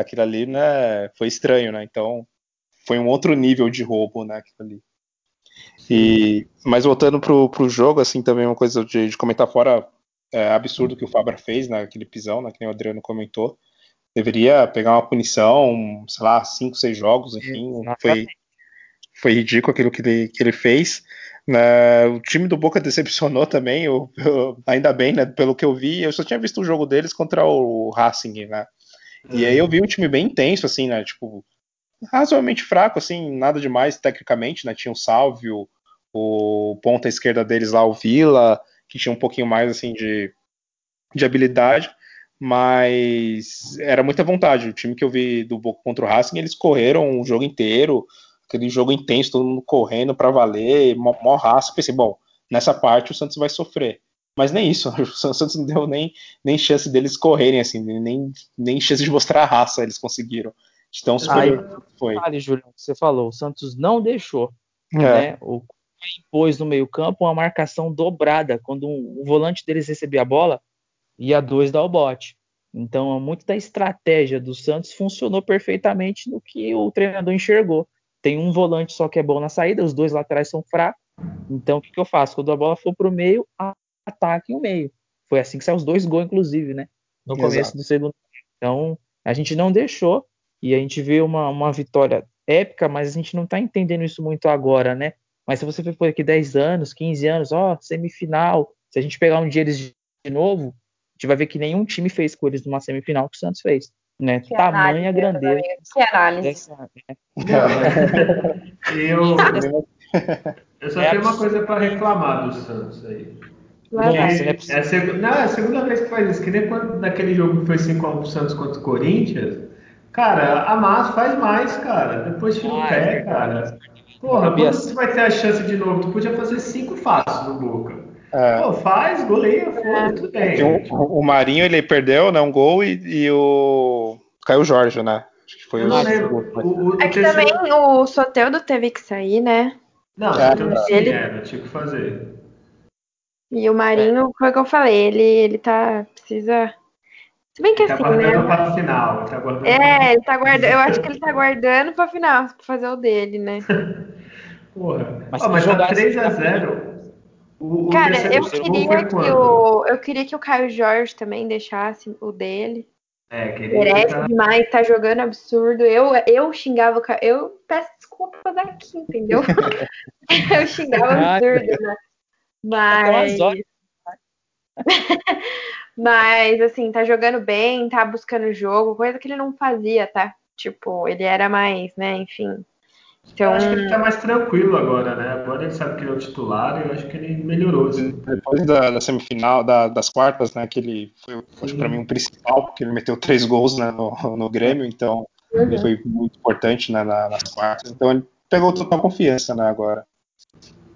Speaker 3: aquilo ali né, foi estranho, né? Então foi um outro nível de roubo, né? Aquilo ali. E, mas voltando pro, pro jogo, assim, também uma coisa de, de comentar fora é, absurdo que o Fabra fez naquele né, pisão, né? Que o Adriano comentou deveria pegar uma punição, sei lá, cinco, seis jogos, enfim. Foi, foi ridículo aquilo que ele, que ele fez. Né, o time do Boca *laughs* decepcionou também, eu, eu, ainda bem, né, pelo que eu vi, eu só tinha visto o jogo deles contra o Racing, né? E aí eu vi um time bem intenso, assim, né? Tipo, razoavelmente fraco, assim, nada demais tecnicamente, né? Tinha o Salvio, o ponta esquerda deles lá, o Vila, que tinha um pouquinho mais, assim, de, de habilidade mas era muita vontade. O time que eu vi do Boca contra o Racing, eles correram o jogo inteiro, aquele jogo intenso, todo mundo correndo para valer, mó, mó raça. Pensei, bom, nessa parte o Santos vai sofrer. Mas nem isso, *laughs* o Santos não deu nem, nem chance deles correrem, assim, nem, nem chance de mostrar a raça eles conseguiram. Então
Speaker 4: Aí, foi. Vale, Júlio, você falou, o Santos não deixou. É. Né? O impôs no meio-campo uma marcação dobrada. Quando o volante deles recebia a bola, e a 2 dá o bote. Então, muito da estratégia do Santos funcionou perfeitamente no que o treinador enxergou. Tem um volante só que é bom na saída, os dois laterais são fracos. Então, o que, que eu faço? Quando a bola for para o meio, ataque o meio. Foi assim que saiu os dois gols, inclusive, né? No Exato. começo do segundo. Então, a gente não deixou e a gente vê uma, uma vitória épica, mas a gente não está entendendo isso muito agora, né? Mas se você for aqui 10 anos, 15 anos, ó, semifinal, se a gente pegar um dia eles de novo, a gente vai ver que nenhum time fez com eles numa semifinal que o Santos fez. Né? Que Tamanha análise, grandeza.
Speaker 2: Que análise. Dessa,
Speaker 1: né? *laughs* eu, *laughs* eu só é tenho uma coisa para reclamar do Santos aí. Nossa, é, é, a seg... não, é a segunda vez que faz isso. Que nem quando naquele jogo que foi 5x1 Santos contra o Corinthians. Cara, a Massa faz mais, cara. Depois tira o pé, é cara. Porra, quando você vai ter a chance de novo? Tu podia fazer cinco fáceis no Boca. É. Pô, faz, goleia, foda, tudo bem.
Speaker 3: O, o, Marinho, ele perdeu, né, um gol e, e o... Caiu o Jorge, né?
Speaker 2: Acho que foi o, o, o, É que também o Soteldo teve que sair, né?
Speaker 1: Não, é, ele... é, não tinha que fazer.
Speaker 2: E o Marinho, é. foi o que eu falei, ele, ele tá. precisa. Se bem que
Speaker 1: ele
Speaker 2: tá
Speaker 1: assim, tá guardando né? pra final. Ele tá guardando
Speaker 2: é, ele tá guardando. Eu acho que ele tá guardando pra final, pra fazer o dele, né? *laughs*
Speaker 1: Porra. Mas, oh, mas tá 3x0.
Speaker 2: O, Cara, eu queria que o, eu queria que o Caio Jorge também deixasse o dele.
Speaker 1: É, que
Speaker 2: Merece tá... demais, tá jogando absurdo. Eu, eu xingava o Caio. Eu peço desculpas aqui, entendeu? *laughs* *laughs* eu xingava absurdo, né? Mas. *laughs* Mas, assim, tá jogando bem, tá buscando jogo, coisa que ele não fazia, tá? Tipo, ele era mais, né, enfim.
Speaker 1: Então... Eu acho que ele tá mais tranquilo agora, né? Agora ele sabe que ele é o titular e eu acho que ele melhorou. Assim.
Speaker 3: Depois da, da semifinal, da, das quartas, né? Que ele foi, acho para mim, um principal, porque ele meteu três gols né, no, no Grêmio, então uhum. ele foi muito importante né, nas quartas. Então ele pegou total confiança, né, agora.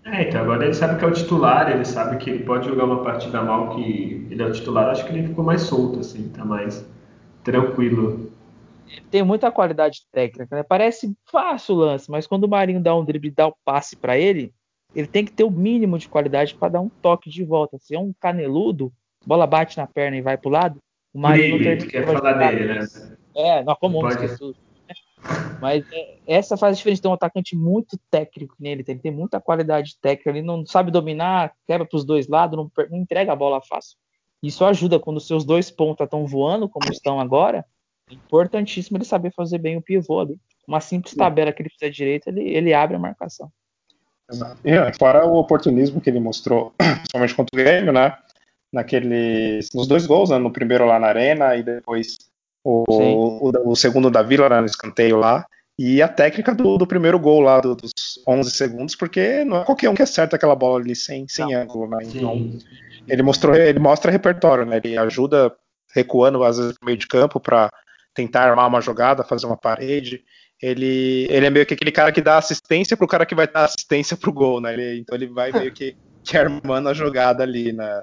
Speaker 1: É, então agora ele sabe que é o titular, ele sabe que ele pode jogar uma partida mal que ele é o titular, acho que ele ficou mais solto, assim, tá mais tranquilo.
Speaker 4: Ele tem muita qualidade técnica, né? Parece fácil o lance, mas quando o Marinho dá um drible e dá o passe para ele, ele tem que ter o mínimo de qualidade para dar um toque de volta. Se é um caneludo, bola bate na perna e vai pro lado, o Marinho
Speaker 1: não tem quer falar dele, né?
Speaker 4: É, não, como pode... mas é, essa faz a diferença. Tem um atacante muito técnico nele, ele tem muita qualidade técnica, ele não sabe dominar, quebra para os dois lados, não, não, entrega a bola fácil. Isso ajuda quando os seus dois pontos estão voando, como estão agora. É importantíssimo ele saber fazer bem o pivô ali. Uma simples tabela que ele fizer direito, ele, ele abre a marcação.
Speaker 3: É, fora o oportunismo que ele mostrou, *clears throat* somente contra o Grêmio, né? Naqueles, nos dois gols, né? no primeiro lá na arena e depois o, o, o, segundo da Vila né, no escanteio lá, e a técnica do, do primeiro gol lá do, dos 11 segundos, porque não é qualquer um que acerta aquela bola ali sem, sem ângulo, né? Então, ele mostrou, ele mostra repertório, né? Ele ajuda recuando às vezes no meio de campo para tentar armar uma jogada, fazer uma parede. Ele, ele é meio que aquele cara que dá assistência pro cara que vai dar assistência pro gol, né? Ele, então ele vai meio que, que armando a jogada ali, né?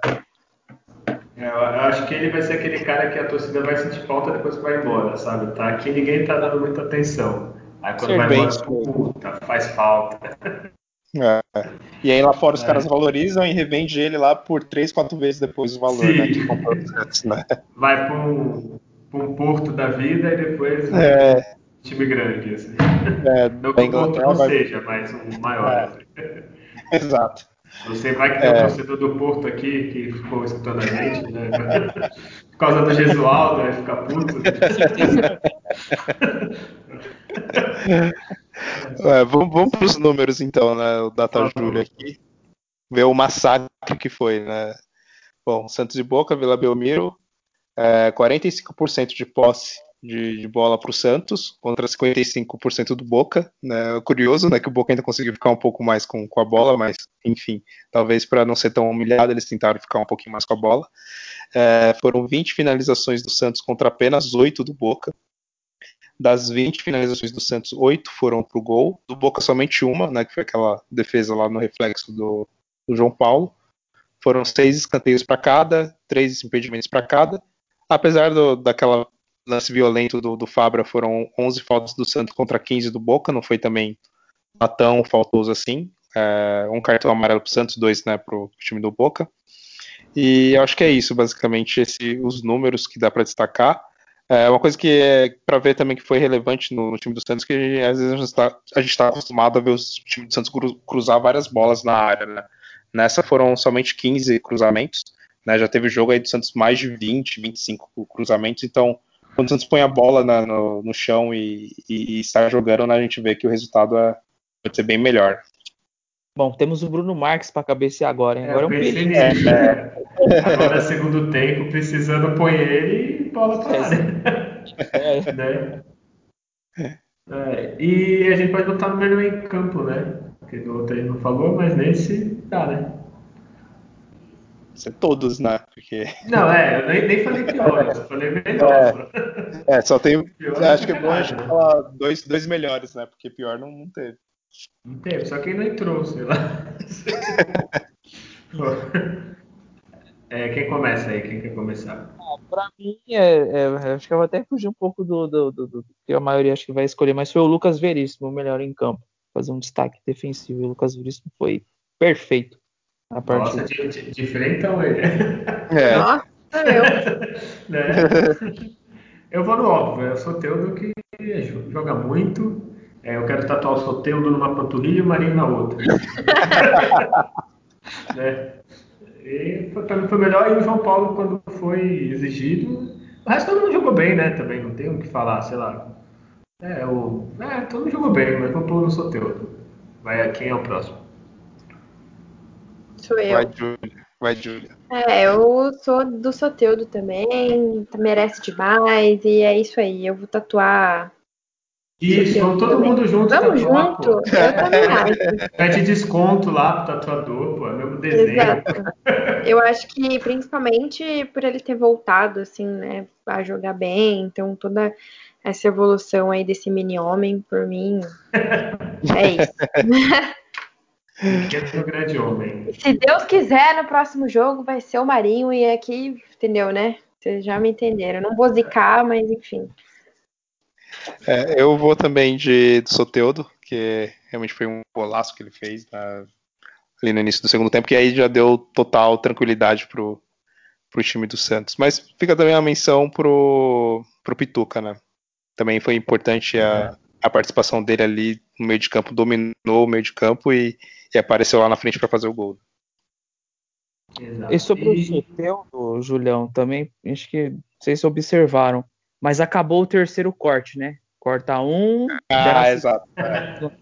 Speaker 1: É, eu acho que ele vai ser aquele cara que a torcida vai sentir falta depois que vai embora, sabe? Tá aqui ninguém tá dando muita atenção. Aí quando Ser vai embora, puta, faz falta.
Speaker 3: É. E aí lá fora os é. caras valorizam e revende ele lá por 3, 4 vezes depois o valor, né, que
Speaker 1: né? Vai para um, um porto da vida e depois é. um time grande. Assim. É, não que o porto não vai... seja, mas um maior. É.
Speaker 3: Exato.
Speaker 1: Você vai que tem é. um torcedor do Porto aqui que ficou escutando a gente, né? Por causa do Gesualdo, vai ficar puto. *laughs*
Speaker 3: é, vamos vamos para os números então, né? O Data ah, Júlio aqui. Ver o massacre que foi, né? Bom, Santos e Boca, Vila Belmiro, é, 45% de posse de, de bola para o Santos contra 55% do Boca. Né? Curioso, né, que o Boca ainda conseguiu ficar um pouco mais com, com a bola, mas enfim, talvez para não ser tão humilhado eles tentaram ficar um pouquinho mais com a bola. É, foram 20 finalizações do Santos contra apenas 8 do Boca. Das 20 finalizações do Santos, 8 foram para o gol. Do Boca, somente uma, né, que foi aquela defesa lá no reflexo do, do João Paulo. Foram seis escanteios para cada, três impedimentos para cada. Apesar do, daquela lance violento do, do Fabra foram 11 faltas do Santos contra 15 do Boca, não foi também tão faltoso assim. É, um cartão amarelo para o Santos, dois né, para o time do Boca. E acho que é isso, basicamente, esse, os números que dá para destacar. É uma coisa que é para ver também que foi relevante no, no time do Santos, que às vezes a gente está tá acostumado a ver os times do Santos cruzar várias bolas na área. Né? Nessa foram somente 15 cruzamentos. Né? Já teve jogo aí do Santos mais de 20, 25 cruzamentos, então quando o Santos põe a bola na, no, no, chão e, e, e, está jogando, né, a gente vê que o resultado é, pode ser bem melhor.
Speaker 4: Bom, temos o Bruno Marques para cabecear agora, hein? Agora é, é um
Speaker 1: perigo. É, agora, segundo tempo, precisando põe ele e bola para área. É. né? É, e a gente pode botar no melhor em campo, né? Porque do outro aí não falou, mas nesse dá, né?
Speaker 3: Ser é todos, né? Porque...
Speaker 1: Não, é, eu nem, nem falei pior, só falei melhor.
Speaker 3: É, é só tem. Pior acho que é bom a gente falar dois, dois melhores, né? Porque pior não, não teve.
Speaker 1: Não teve, só quem não entrou, sei lá. *laughs* é, quem começa aí? Quem quer começar?
Speaker 4: Ah, pra mim, é, é, acho que eu vou até fugir um pouco do, do, do, do, que a maioria acho que vai escolher, mas foi o Lucas Veríssimo, o melhor em campo. Fazer um destaque defensivo. O Lucas Veríssimo foi perfeito.
Speaker 1: A. Nossa, de, de, de frente ao ele.
Speaker 2: É. Nossa, eu. *laughs*
Speaker 1: né? Eu vou no óbvio, é o Soteudo que joga muito, é, eu quero tatuar o Soteudo numa panturrilha e o Marinho na outra. *laughs* né? E para mim foi melhor. E o João Paulo, quando foi exigido, o resto todo mundo jogou bem, né? Também não tem o que falar, sei lá. É, o, é todo mundo jogou bem, mas vou pôr no Soteudo. Vai, quem é o próximo?
Speaker 2: Sou eu.
Speaker 3: Vai, Júlia. Vai, Júlia.
Speaker 2: É, eu sou do Soteudo também, merece demais, e é isso aí. Eu vou tatuar
Speaker 1: isso, vamos todo também. mundo junto.
Speaker 2: Vamos tatuar, junto. Pô. Eu também acho.
Speaker 1: Pede desconto lá pro tatuador, pô, é mesmo desenho. Exato.
Speaker 2: Eu acho que principalmente por ele ter voltado, assim, né, a jogar bem, então toda essa evolução aí desse mini-homem, por mim, é isso. *laughs*
Speaker 1: Pequeno grande homem.
Speaker 2: Se Deus quiser, no próximo jogo vai ser o Marinho e aqui, entendeu, né? Vocês já me entenderam. Não vou zicar, mas enfim.
Speaker 3: É, eu vou também de, de Soteudo, que realmente foi um golaço que ele fez na, ali no início do segundo tempo, que aí já deu total tranquilidade pro, pro time do Santos. Mas fica também a menção pro, pro Pituca, né? Também foi importante a, a participação dele ali no meio de campo, dominou o meio de campo e, e apareceu lá na frente para fazer o gol.
Speaker 4: Exato. E sobre o Soteudo, Julião, também acho que vocês observaram mas acabou o terceiro corte, né? Corta um.
Speaker 3: Ah, exato. *laughs*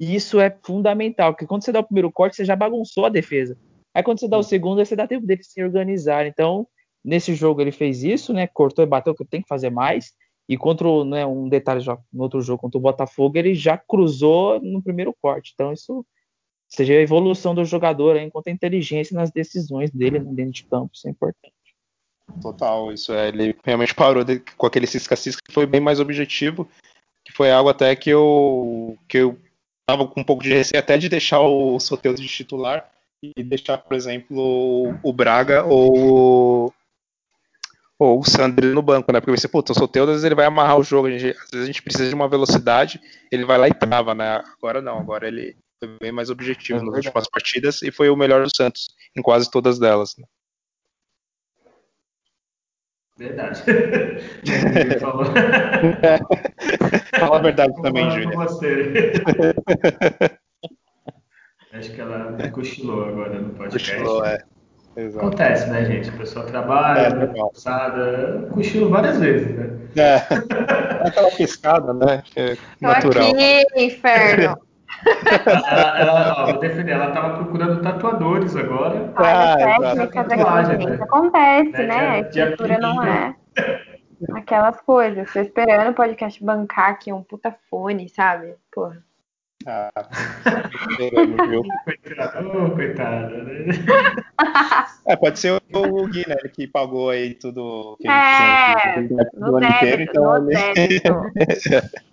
Speaker 4: E isso é fundamental, porque quando você dá o primeiro corte, você já bagunçou a defesa. Aí quando você dá o segundo, você dá tempo dele se organizar. Então, nesse jogo ele fez isso, né? Cortou e bateu, que tem que fazer mais. E contra né, um detalhe já no outro jogo contra o Botafogo, ele já cruzou no primeiro corte. Então, isso seja a evolução do jogador aí, enquanto a inteligência nas decisões dele dentro de campo, isso é importante.
Speaker 3: Total, isso é. Ele realmente parou de, com aquele cisca-cisca que foi bem mais objetivo, que foi algo até que eu que eu tava com um pouco de receio até de deixar o Soteldo de titular e deixar, por exemplo, o Braga ou ou o Sandro no banco, né? Porque você, putz, o vezes ele vai amarrar o jogo, gente, às vezes a gente precisa de uma velocidade, ele vai lá e trava, né? Agora não, agora ele foi bem mais objetivo é nas últimas partidas e foi o melhor do Santos em quase todas delas. Né?
Speaker 1: Verdade. *laughs*
Speaker 3: Fala a verdade também, Júlia. *laughs*
Speaker 1: Acho que ela cochilou agora no podcast.
Speaker 3: Cochilou, é.
Speaker 1: Exato. Acontece, né, gente? A pessoa trabalha, é, cansada, cochilo várias vezes, né?
Speaker 3: É. Aquela pescada, né? É natural.
Speaker 2: Aqui, inferno
Speaker 1: ela, ela, ó, vou defender, ela estava procurando tatuadores agora.
Speaker 2: Ah, técnica tatuagem, né? Acontece, né? né? A estrutura não é aquelas coisas. Tô esperando o podcast bancar aqui um puta fone, sabe? Porra.
Speaker 3: Ah,
Speaker 1: coitado, coitada, né?
Speaker 3: É, pode ser o Gui, né? Ele que pagou aí tudo.
Speaker 2: Que é, no débito, inteiro, então no ele... débito. *laughs*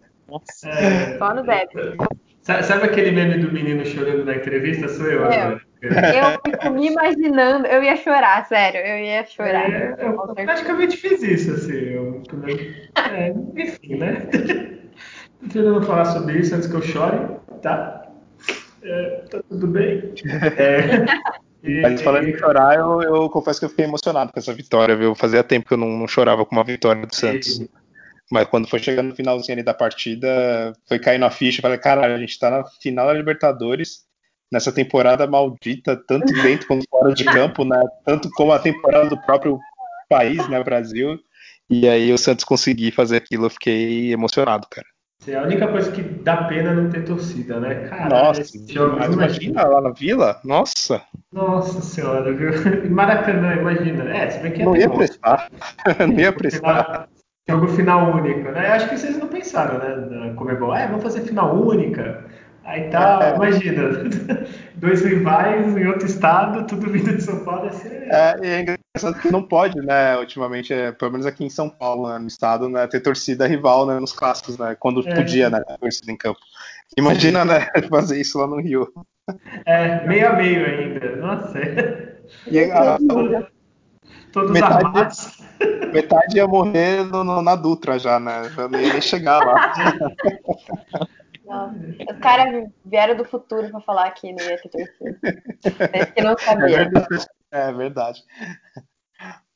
Speaker 2: É, Só no débito.
Speaker 1: Sabe aquele meme do menino chorando na entrevista? Sou eu agora.
Speaker 2: Eu fico me imaginando, eu ia chorar, sério, eu ia chorar.
Speaker 1: É, eu praticamente fiz isso, assim. Eu, é, enfim, né? *laughs* Não falar sobre isso antes que eu chore, tá? É, tá tudo bem. *laughs* É,
Speaker 3: Mas falando em chorar, eu, eu, confesso que eu fiquei emocionado com essa vitória, viu? Fazia tempo que eu não, não chorava com uma vitória do Santos. E, mas quando foi chegando no finalzinho ali da partida, foi caindo a ficha. Falei, caralho, a gente tá na final da Libertadores, nessa temporada maldita, tanto dentro como fora de campo, né? Tanto como a temporada do próprio país, né, Brasil. E aí o Santos conseguir fazer aquilo, eu fiquei emocionado, cara.
Speaker 1: É a única coisa que dá pena não ter torcida, né?
Speaker 3: Caralho, Nossa, jogo, mas imagina lá na Vila? Nossa.
Speaker 1: Nossa senhora, viu? *laughs* Maracanã, imagina. É, se bem que *laughs*
Speaker 3: não ia prestar. não ia prestar.
Speaker 1: Jogo final único, né? Acho que vocês não pensaram, né? Como é bom. Ah, vamos fazer final única. Aí tá, é. imagina, *laughs* dois rivais em outro estado, tudo vindo de São Paulo. Ser...
Speaker 3: É, e é engraçado que não pode, né, ultimamente, é, pelo menos aqui em São Paulo, né, no estado, né, ter torcida rival né, nos clássicos, né, quando é. podia, né, torcida em campo. Imagina, né, *laughs* fazer isso lá no Rio.
Speaker 1: É, meio a meio ainda, nossa. E a, todos
Speaker 3: metade,
Speaker 1: armados.
Speaker 3: Metade ia morrer no, no, na Dutra já, né, já não ia nem chegar lá.
Speaker 2: Os caras vieram do futuro pra falar que não ia ter torcida. Eles que não sabiam.
Speaker 3: É verdade.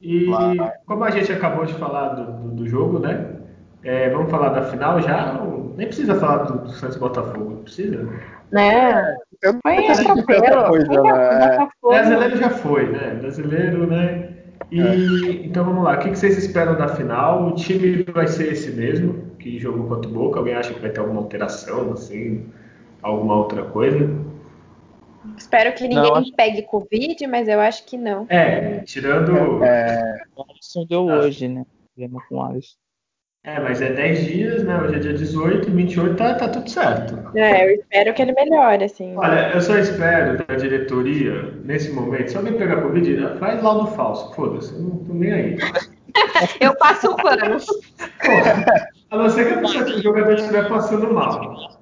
Speaker 1: E como a gente acabou de falar do, do, do jogo, né? É, vamos falar da final já? Nem precisa falar do, do Santos Botafogo, precisa?
Speaker 2: Né? Eu não foi atropelo.
Speaker 1: Coisa, né? Brasileiro já foi, né? Brasileiro, né? E é. então vamos lá, o que vocês esperam da final? O time vai ser esse mesmo que jogou contra o Boca? Alguém acha que vai ter alguma alteração, assim, alguma outra coisa?
Speaker 2: Espero que ninguém não, pegue Covid, mas eu acho que não.
Speaker 1: É, tirando.
Speaker 4: É, o Alisson deu ah. hoje, né? Problema com o Alisson.
Speaker 1: É, mas é 10 dias, né? Hoje é dia 18, 28 tá, tá tudo certo.
Speaker 2: É, eu espero que ele melhore, assim.
Speaker 1: Olha, eu só espero da diretoria, nesse momento, se alguém pegar Covid, faz laudo falso, foda-se, não tô nem aí. *laughs*
Speaker 2: eu passo o pano.
Speaker 1: a não ser que a pessoa, o jogador estiver passando mal.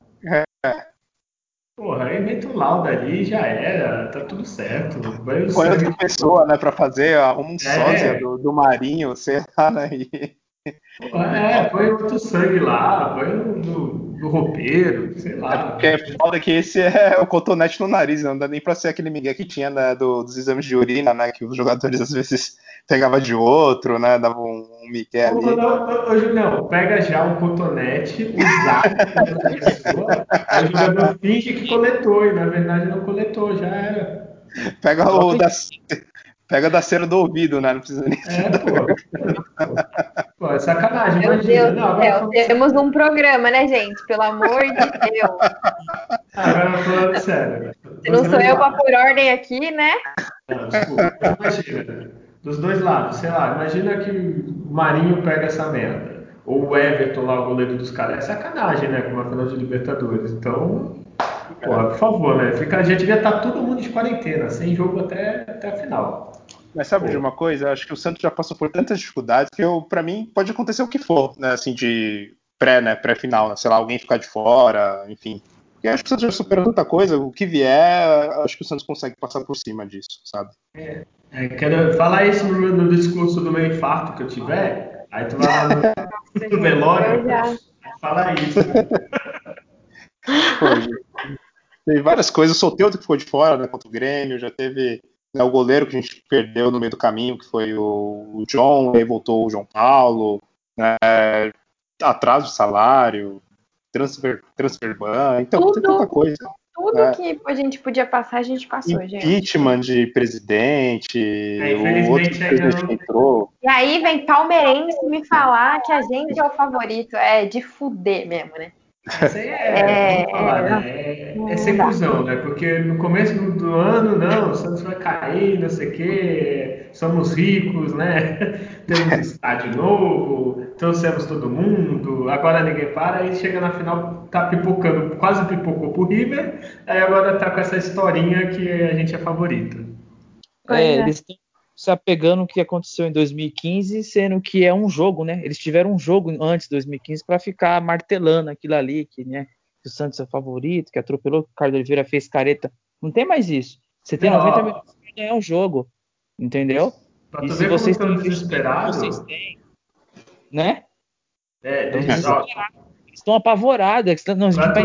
Speaker 1: Porra, aí inventa um laudo ali já era, tá tudo certo.
Speaker 3: Põe outra pessoa, né, pra fazer, um é. sósia do, do Marinho, *laughs* sei lá, né? E...
Speaker 1: É, põe outro sangue lá, põe no, no, no roupeiro, sei lá. É
Speaker 3: porque é foda que esse é o cotonete no nariz, não dá nem pra ser aquele migué que tinha né, do, dos exames de urina, né? Que os jogadores às vezes *laughs* pegavam de outro, né? Dava um, um migué ali.
Speaker 1: Ô, ô, Julião, pega já um cotonete usado pela pessoa, aí o jogador finge que coletou, e na verdade não coletou, já era.
Speaker 3: Pega o da, *laughs* Pega da cera do ouvido, né? Não precisa nem.
Speaker 1: É, *laughs* pô. *laughs* pô, é sacanagem,
Speaker 2: Meu
Speaker 1: imagina.
Speaker 2: Deus não, agora Temos um programa, né, gente? Pelo amor de Deus.
Speaker 1: Agora falando sério.
Speaker 2: Se não sou eu pra pôr ordem aqui, né?
Speaker 1: Não, desculpa. Imagina. Dos dois lados, sei lá, imagina que o Marinho pega essa merda. Ou o Everton lá, o goleiro dos caras. É sacanagem, né? Com uma final de Libertadores. Então, Porra, por favor, né? Fica, a gente devia estar todo mundo de quarentena, sem jogo até, até a final.
Speaker 3: Mas sabe de uma coisa? Acho que o Santos já passou por tantas dificuldades que eu, para mim, pode acontecer o que for, né? Assim, de pré, né? Pré-final, né? Sei lá, alguém ficar de fora, enfim. E acho que o Santos já superou tanta coisa, o que vier, acho que o Santos consegue passar por cima disso, sabe?
Speaker 1: É, é quero falar isso no, no, discurso do meu infarto que eu tiver, aí tu vai lá no, *laughs* no velório, fala isso.
Speaker 3: teve várias coisas. O Soteudo que ficou de fora né, contra o Grêmio, já teve né, o goleiro que a gente perdeu no meio do caminho, que foi o, o John, aí voltou o João Paulo, né, atraso de salário, transfer, transfer ban, então tudo, tem tanta coisa.
Speaker 2: Tudo né? que a gente podia passar, a gente passou,
Speaker 3: Impeachment gente. Impeachment de presidente, é, o outro presidente que entrou.
Speaker 2: E aí vem palmeirense me falar que a gente é o favorito. É de fuder mesmo, né?
Speaker 1: Isso aí é, é, falar, né? é, é ser cuzão, né? Porque no começo do ano, não, o Santos vai cair, não sei o quê, somos ricos, né? *laughs* Temos *laughs* estádio novo, trouxemos todo mundo, agora ninguém para, aí chega na final, tá pipocando, quase pipocou pro River, aí agora tá com essa historinha que a gente é favorito.
Speaker 4: É, é. eles estão se apegando o que aconteceu em 2015, sendo que é um jogo, né? Eles tiveram um jogo antes de 2015 para ficar martelando aquilo ali, que, né, que o Santos é o favorito, que atropelou, que o Carlos Oliveira fez careta. Não tem mais isso. Você tem não, 90 minutos para ganhar um jogo, entendeu?
Speaker 1: Pra e se vocês têm desesperado, vocês têm,
Speaker 4: né?
Speaker 1: É,
Speaker 4: eles estão apavorados, estão, não, a gente vai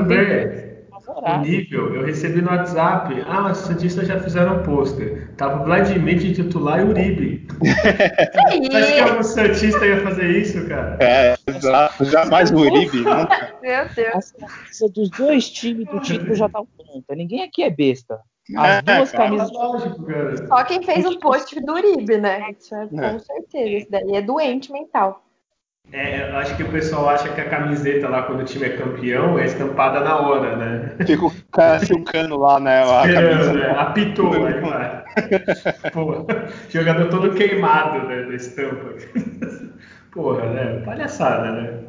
Speaker 1: o nível, eu recebi no WhatsApp, ah, os Santistas já fizeram um pôster. Tava o Vladimir de titular e o Uribe. Acho que algum Santista ia fazer isso, cara.
Speaker 3: É, exato. Jamais o Uribe.
Speaker 2: Meu Deus.
Speaker 4: A dos dois times do título já tá pronta. Ninguém aqui é besta. As é, duas cara, camisas.
Speaker 2: Lógico, cara. Só quem fez o post do Uribe, né? Isso é, com é. certeza. Isso daí é doente mental.
Speaker 1: É, eu acho que o pessoal acha que a camiseta lá, quando o time é campeão, é estampada na hora, né?
Speaker 3: Fica o cara filcando lá, né? A camisa.
Speaker 1: né? Apitou, aí. Pô, jogador todo queimado, né? Da estampa. Porra, né? Palhaçada, né?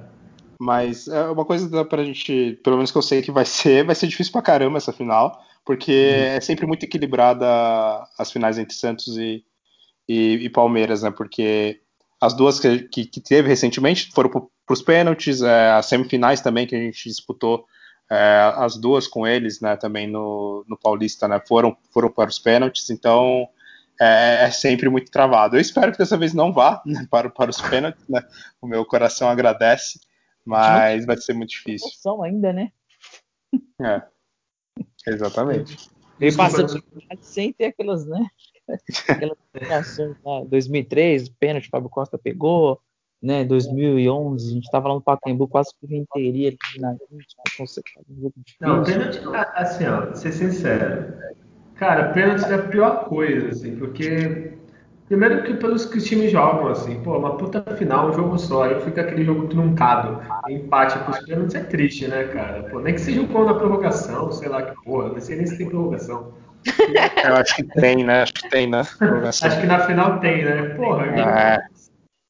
Speaker 3: Mas é uma coisa dá pra gente, pelo menos que eu sei que vai ser, vai ser difícil pra caramba essa final, porque é sempre muito equilibrada as finais entre Santos e, e, e Palmeiras, né? Porque as duas que, que, que teve recentemente foram para os pênaltis, é, as semifinais também que a gente disputou, é, as duas com eles, né, também no, no Paulista, né, foram, foram para os pênaltis, então é, é, sempre muito travado. Eu espero que dessa vez não vá né, para, para os pênaltis, né, o meu coração agradece, mas vai ser muito difícil.
Speaker 4: Ainda, né?
Speaker 3: É, exatamente.
Speaker 4: Veio passando sem ter aquelas, né? *laughs* Aquela situação lá, 2003, pênalti, Fábio Costa pegou, né? 2011, a gente estava lá no Pacaembu, quase que venteria ali na
Speaker 1: Não, pênalti, assim, ó, ser sincero. Cara, pênalti é a pior coisa, assim, porque. Primeiro que pelos que os times jogam, assim, pô, uma puta final, um jogo só, aí fica aquele jogo truncado. Empate pros pênaltis é triste, né, cara? Pô, nem que seja um gol na prorrogação, sei lá que porra, não sei nem se tem prorrogação. *laughs*
Speaker 3: Eu acho que tem, né? Acho que tem, né?
Speaker 1: Acho que na final tem, né? Porra, é.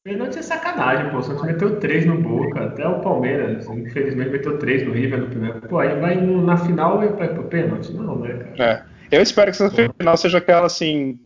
Speaker 1: Pênalti é sacanagem, pô. O Santos meteu três no Boca, até o Palmeiras, infelizmente, meteu três no River no primeiro. Pô, aí vai na final e vai pro pênalti? Não, né,
Speaker 3: cara? É. Eu espero que essa final seja aquela, assim,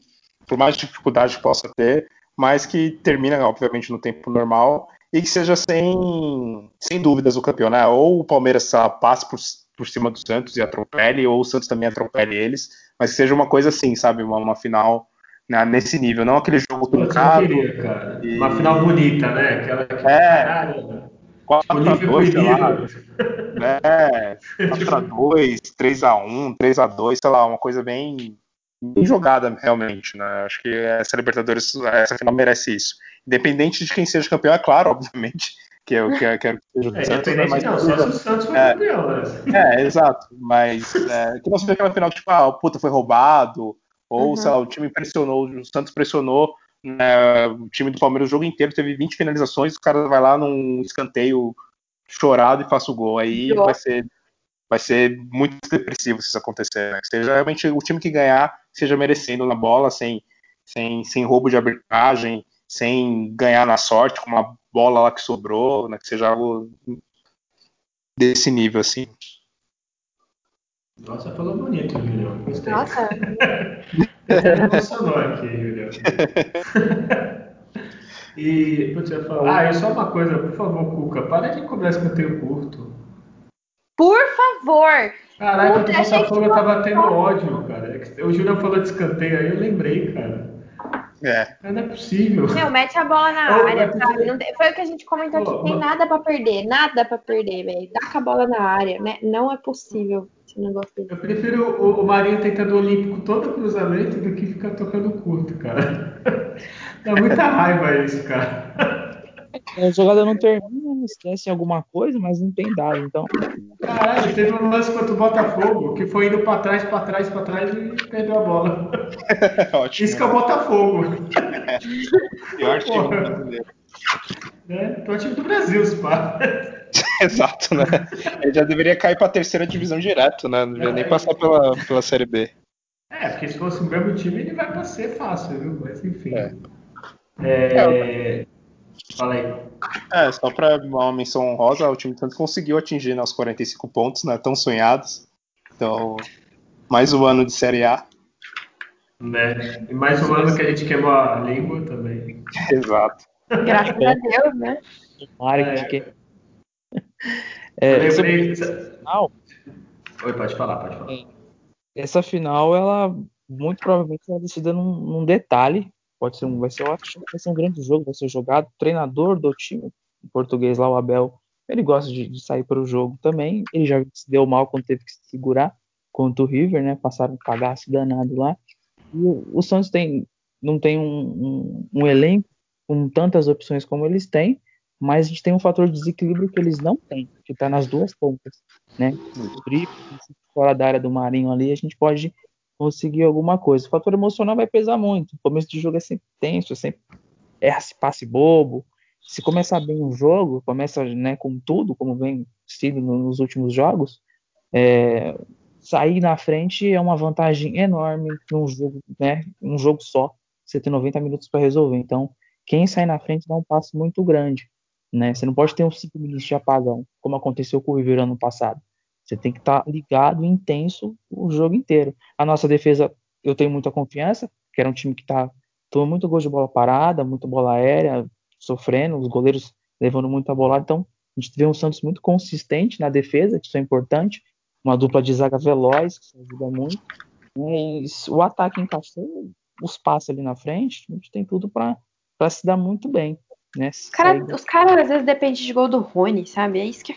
Speaker 3: por mais dificuldade que possa ter, mas que termina, obviamente, no tempo normal e que seja sem, sem dúvidas o campeão, né? Ou o Palmeiras passe por, por cima do Santos e atropele, ou o Santos também atropele eles, mas que seja uma coisa assim, sabe? Uma, uma final né, nesse nível, não aquele jogo
Speaker 1: truncado. E... Uma final bonita, né? Aquela que
Speaker 3: é. Caralho, 4x2, sei lá. *laughs* É, 4x2, 3x1, 3x2, sei lá, uma coisa bem, bem jogada realmente, né? Acho que essa Libertadores, essa final merece isso. Independente de quem seja campeão, é claro, *laughs* obviamente, que eu quero, quero que seja o
Speaker 1: é, Santos. Né, mas, não, só se o Santos for é, campeão, né?
Speaker 3: É, exato. Mas é, que não seja aquela final tipo, ah, o puta foi roubado, ou, uhum. sei lá, o time pressionou, o Santos pressionou né, o time do Palmeiras o jogo inteiro, teve 20 finalizações, o cara vai lá num escanteio chorado e faça o gol. Aí vai ser, vai ser muito depressivo se isso acontecer. Né? Seja realmente o time que ganhar, seja merecendo na bola, sem, sem, sem roubo de arbitragem, sem ganhar na sorte, com uma bola lá que sobrou, né, que seja algo desse nível, assim.
Speaker 1: Nossa, falou bonito, Julião. Gostei. Nossa. *laughs* emocionou aqui, Julião. *laughs* e, putz, eu falar. Ah, e só uma coisa, por favor, Cuca, para de cobrar escanteio curto.
Speaker 2: Por favor!
Speaker 1: Caraca, o Botafogo tava tendo ódio, cara. O Julião falou de escanteio aí, eu lembrei, cara.
Speaker 3: É.
Speaker 1: Não é possível.
Speaker 2: Meu, mete a bola na oh, área, sabe? Tem, foi o que a gente comentou aqui. Tem nada pra perder, nada pra perder, velho. Dá com a bola na área, né? Não é possível esse negócio
Speaker 1: Eu prefiro o, o Marinho tentando o Olímpico todo cruzamento do que ficar tocando curto, cara. *laughs* Dá muita raiva isso, cara. *laughs*
Speaker 4: A jogada não termina, esquece alguma coisa, mas não tem dado, então.
Speaker 1: Caralho, teve um lance contra o Botafogo que foi indo pra trás, pra trás, pra trás e perdeu a bola. *laughs* Ótimo. Isso que é o Botafogo. É.
Speaker 3: Pior time brasileiro.
Speaker 1: É, pior time do Brasil, se pá. *laughs*
Speaker 3: Exato, né? Ele já deveria cair pra terceira divisão direto, né? Não deveria nem passar pela, pela Série B.
Speaker 1: É, porque se fosse o mesmo time, ele vai pra ser fácil, viu? Mas enfim. É. É... Fala aí.
Speaker 3: É, só para uma menção honrosa, o time tanto conseguiu atingir né, os 45 pontos, né, tão sonhados. Então, mais um ano de Série A.
Speaker 1: Né? E mais um ano que a gente queimou a língua também. *laughs*
Speaker 3: Exato.
Speaker 2: Graças a Deus, né?
Speaker 4: Tomara que.
Speaker 1: É, é lembrei... final... Oi, pode falar, pode falar. É,
Speaker 4: essa final, ela muito provavelmente vai decidida num, num detalhe Pode ser um, vai ser ótimo, vai ser um grande jogo, vai ser jogado. O treinador do time, o português lá, o Abel, ele gosta de, de sair para o jogo também. Ele já se deu mal quando teve que se segurar contra o River, né? Passaram um cagaço danado lá. E o, o Santos tem, não tem um, um, um, elenco com tantas opções como eles têm, mas a gente tem um fator de desequilíbrio que eles não têm, que está nas duas pontas, né? O drible, fora da área do Marinho ali, a gente pode conseguir alguma coisa. O fator emocional vai pesar muito. O começo de jogo é sempre tenso, é sempre erra-se passe bobo. se começar bem o jogo, começa né, com tudo, como vem sido nos últimos jogos, é, sair na frente é uma vantagem enorme num jogo, né, um jogo só, você tem 90 minutos para resolver. Então, quem sai na frente dá um passo muito grande, né? Você não pode ter uns 5 minutos de apagão, como aconteceu com o River ano passado. Você tem que estar tá ligado e intenso o jogo inteiro. A nossa defesa, eu tenho muita confiança, que era um time que está tomando muito gol de bola parada, muita bola aérea, sofrendo, os goleiros levando muita bola. Então, a gente vê um Santos muito consistente na defesa, que isso é importante, uma dupla de zaga veloz, que isso ajuda muito. Né? E o ataque encaixou, os passos ali na frente, a gente tem tudo para se dar muito bem. Né?
Speaker 2: Cara, os caras às vezes dependem de gol do Rony, sabe? É isso que é.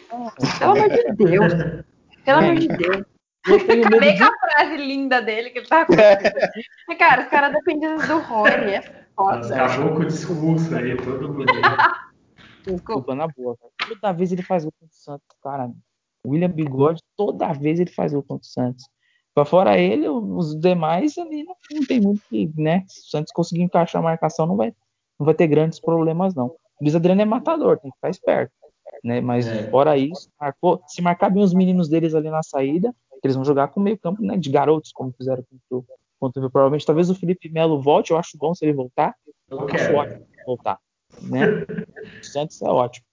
Speaker 2: Pelo amor de Deus. *laughs* Pelo amor de Deus. Eu tenho medo Acabei de... com a frase linda dele que ele tá com. *laughs* cara, os caras dependem do Rony, é foda.
Speaker 1: Acabou com o discurso aí, todo mundo. *laughs*
Speaker 4: Desculpa, na boa, cara. Toda vez ele faz o contra o Santos, cara. William Bigode, toda vez ele faz o contra o Santos. Pra fora ele, os demais ali não, não tem muito que, né? Se o Santos conseguir encaixar a marcação, não vai, não vai ter grandes problemas, não. O Luiz Adriano é matador, tem que ficar esperto. Né? Mas é. fora isso, marcou, se marcar bem os meninos deles ali na saída, eles vão jogar com meio campo né, de garotos, como fizeram contra o, contra o Provavelmente talvez o Felipe Melo volte, eu acho bom se ele voltar. Eu
Speaker 1: okay. acho ótimo
Speaker 4: voltar. Né? *laughs* o Santos é ótimo.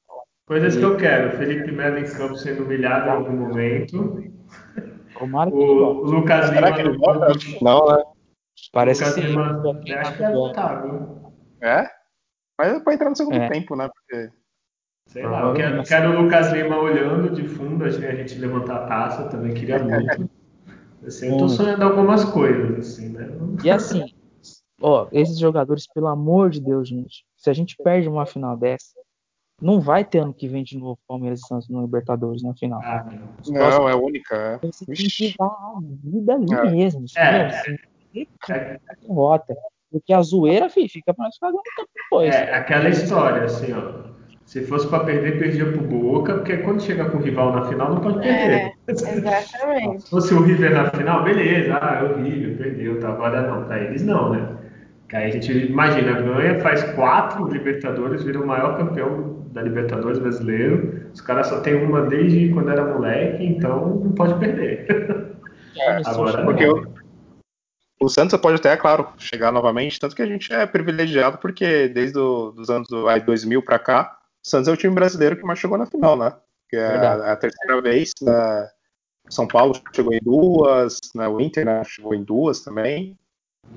Speaker 1: Coisas que eu quero. Felipe Melo em campo sendo humilhado em algum momento.
Speaker 4: Tomara
Speaker 1: que o Lucas Lima. Que ele
Speaker 3: Não, né?
Speaker 4: Parece Lucas
Speaker 1: Lima, acho que é votável.
Speaker 3: É? Mas é pra entrar no segundo é. tempo, né? Porque...
Speaker 1: Sei lá, eu quero, quero o Lucas Lima olhando de fundo, a gente levantar a taça, também queria muito. Assim, eu tô sonhando algumas coisas, assim, né?
Speaker 4: E assim, ó, esses jogadores, pelo amor de Deus, gente, se a gente perde uma final dessa, não vai ter ano que vem de novo Palmeiras e Santos no Libertadores na final. Ah,
Speaker 3: não, é única. É.
Speaker 4: Você tem que dar a vida ali é. mesmo. É. Assim, é. Derrota. Porque a zoeira, filho, fica para nós pagando
Speaker 1: depois. É, aquela história, assim, ó. Se fosse para perder, perdia pro Boca, porque quando chega com o rival na final, não pode perder.
Speaker 2: É, exatamente. *laughs*
Speaker 1: Se fosse o River na final, beleza, ah, é horrível, perdeu, tá? Agora não, para eles não, né? Que aí a gente imagina, ganha, faz quatro Libertadores, vira o maior campeão da Libertadores brasileiro. Os caras só tem uma desde quando era moleque, então não pode perder.
Speaker 3: É, *laughs* Agora, porque o, o Santos pode até, é claro, chegar novamente, tanto que a gente é privilegiado porque desde os anos 2000 para cá, Santos é o time brasileiro que mais chegou na final, né? Que é a, a, terceira vez. Né? São Paulo chegou em duas, né? o Inter né? chegou em duas também.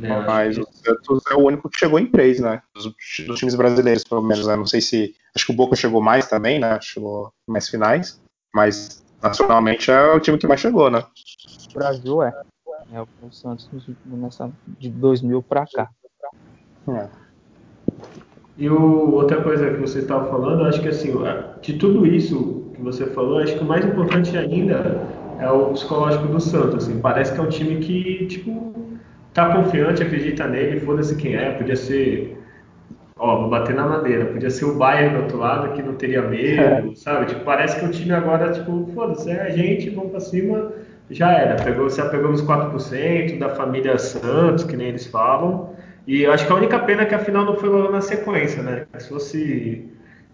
Speaker 3: É, mas o Santos é o único que chegou em três, né? Dos, dos, times brasileiros, pelo menos. Né? Não sei se. Acho que o Boca chegou mais também, né? Chegou mais finais. Mas nacionalmente é o time que mais chegou, né?
Speaker 4: O Brasil é. É o Santos nessa, de 2000 para cá.
Speaker 1: É. E o, outra coisa que você estava falando, acho que assim, de tudo isso que você falou, acho que o mais importante ainda é o psicológico do Santos. Assim, parece que é um time que, tipo, tá confiante, acredita nele, foda-se quem é, podia ser. Ó, vou bater na madeira, podia ser o Bayern do outro lado que não teria medo, sabe? Tipo, parece que o time agora, tipo, foda-se, é a gente, vamos pra cima, já era. Pegou, se apegou nos 4% da família Santos, que nem eles falam. E eu acho que a única pena é que a final não foi logo na sequência, né? Se fosse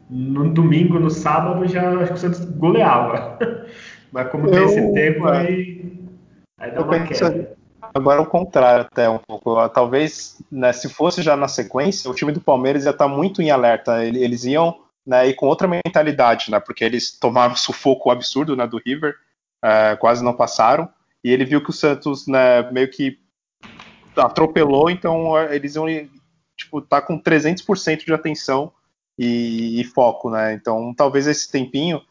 Speaker 1: no domingo, no sábado, já acho que o Santos goleava. *laughs* Mas como tem esse tempo, aí, aí dá uma queda.
Speaker 3: Agora o contrário até um pouco. Talvez, né, se fosse já na sequência, o time do Palmeiras ia estar muito em alerta. Eles iam né, ir com outra mentalidade, né? Porque eles tomaram um sufoco absurdo né, do River, é, quase não passaram. E ele viu que o Santos né, meio que atropelou, então eles iam tipo, tá com 300% de atenção e, e, foco, né? Então talvez esse tempinho,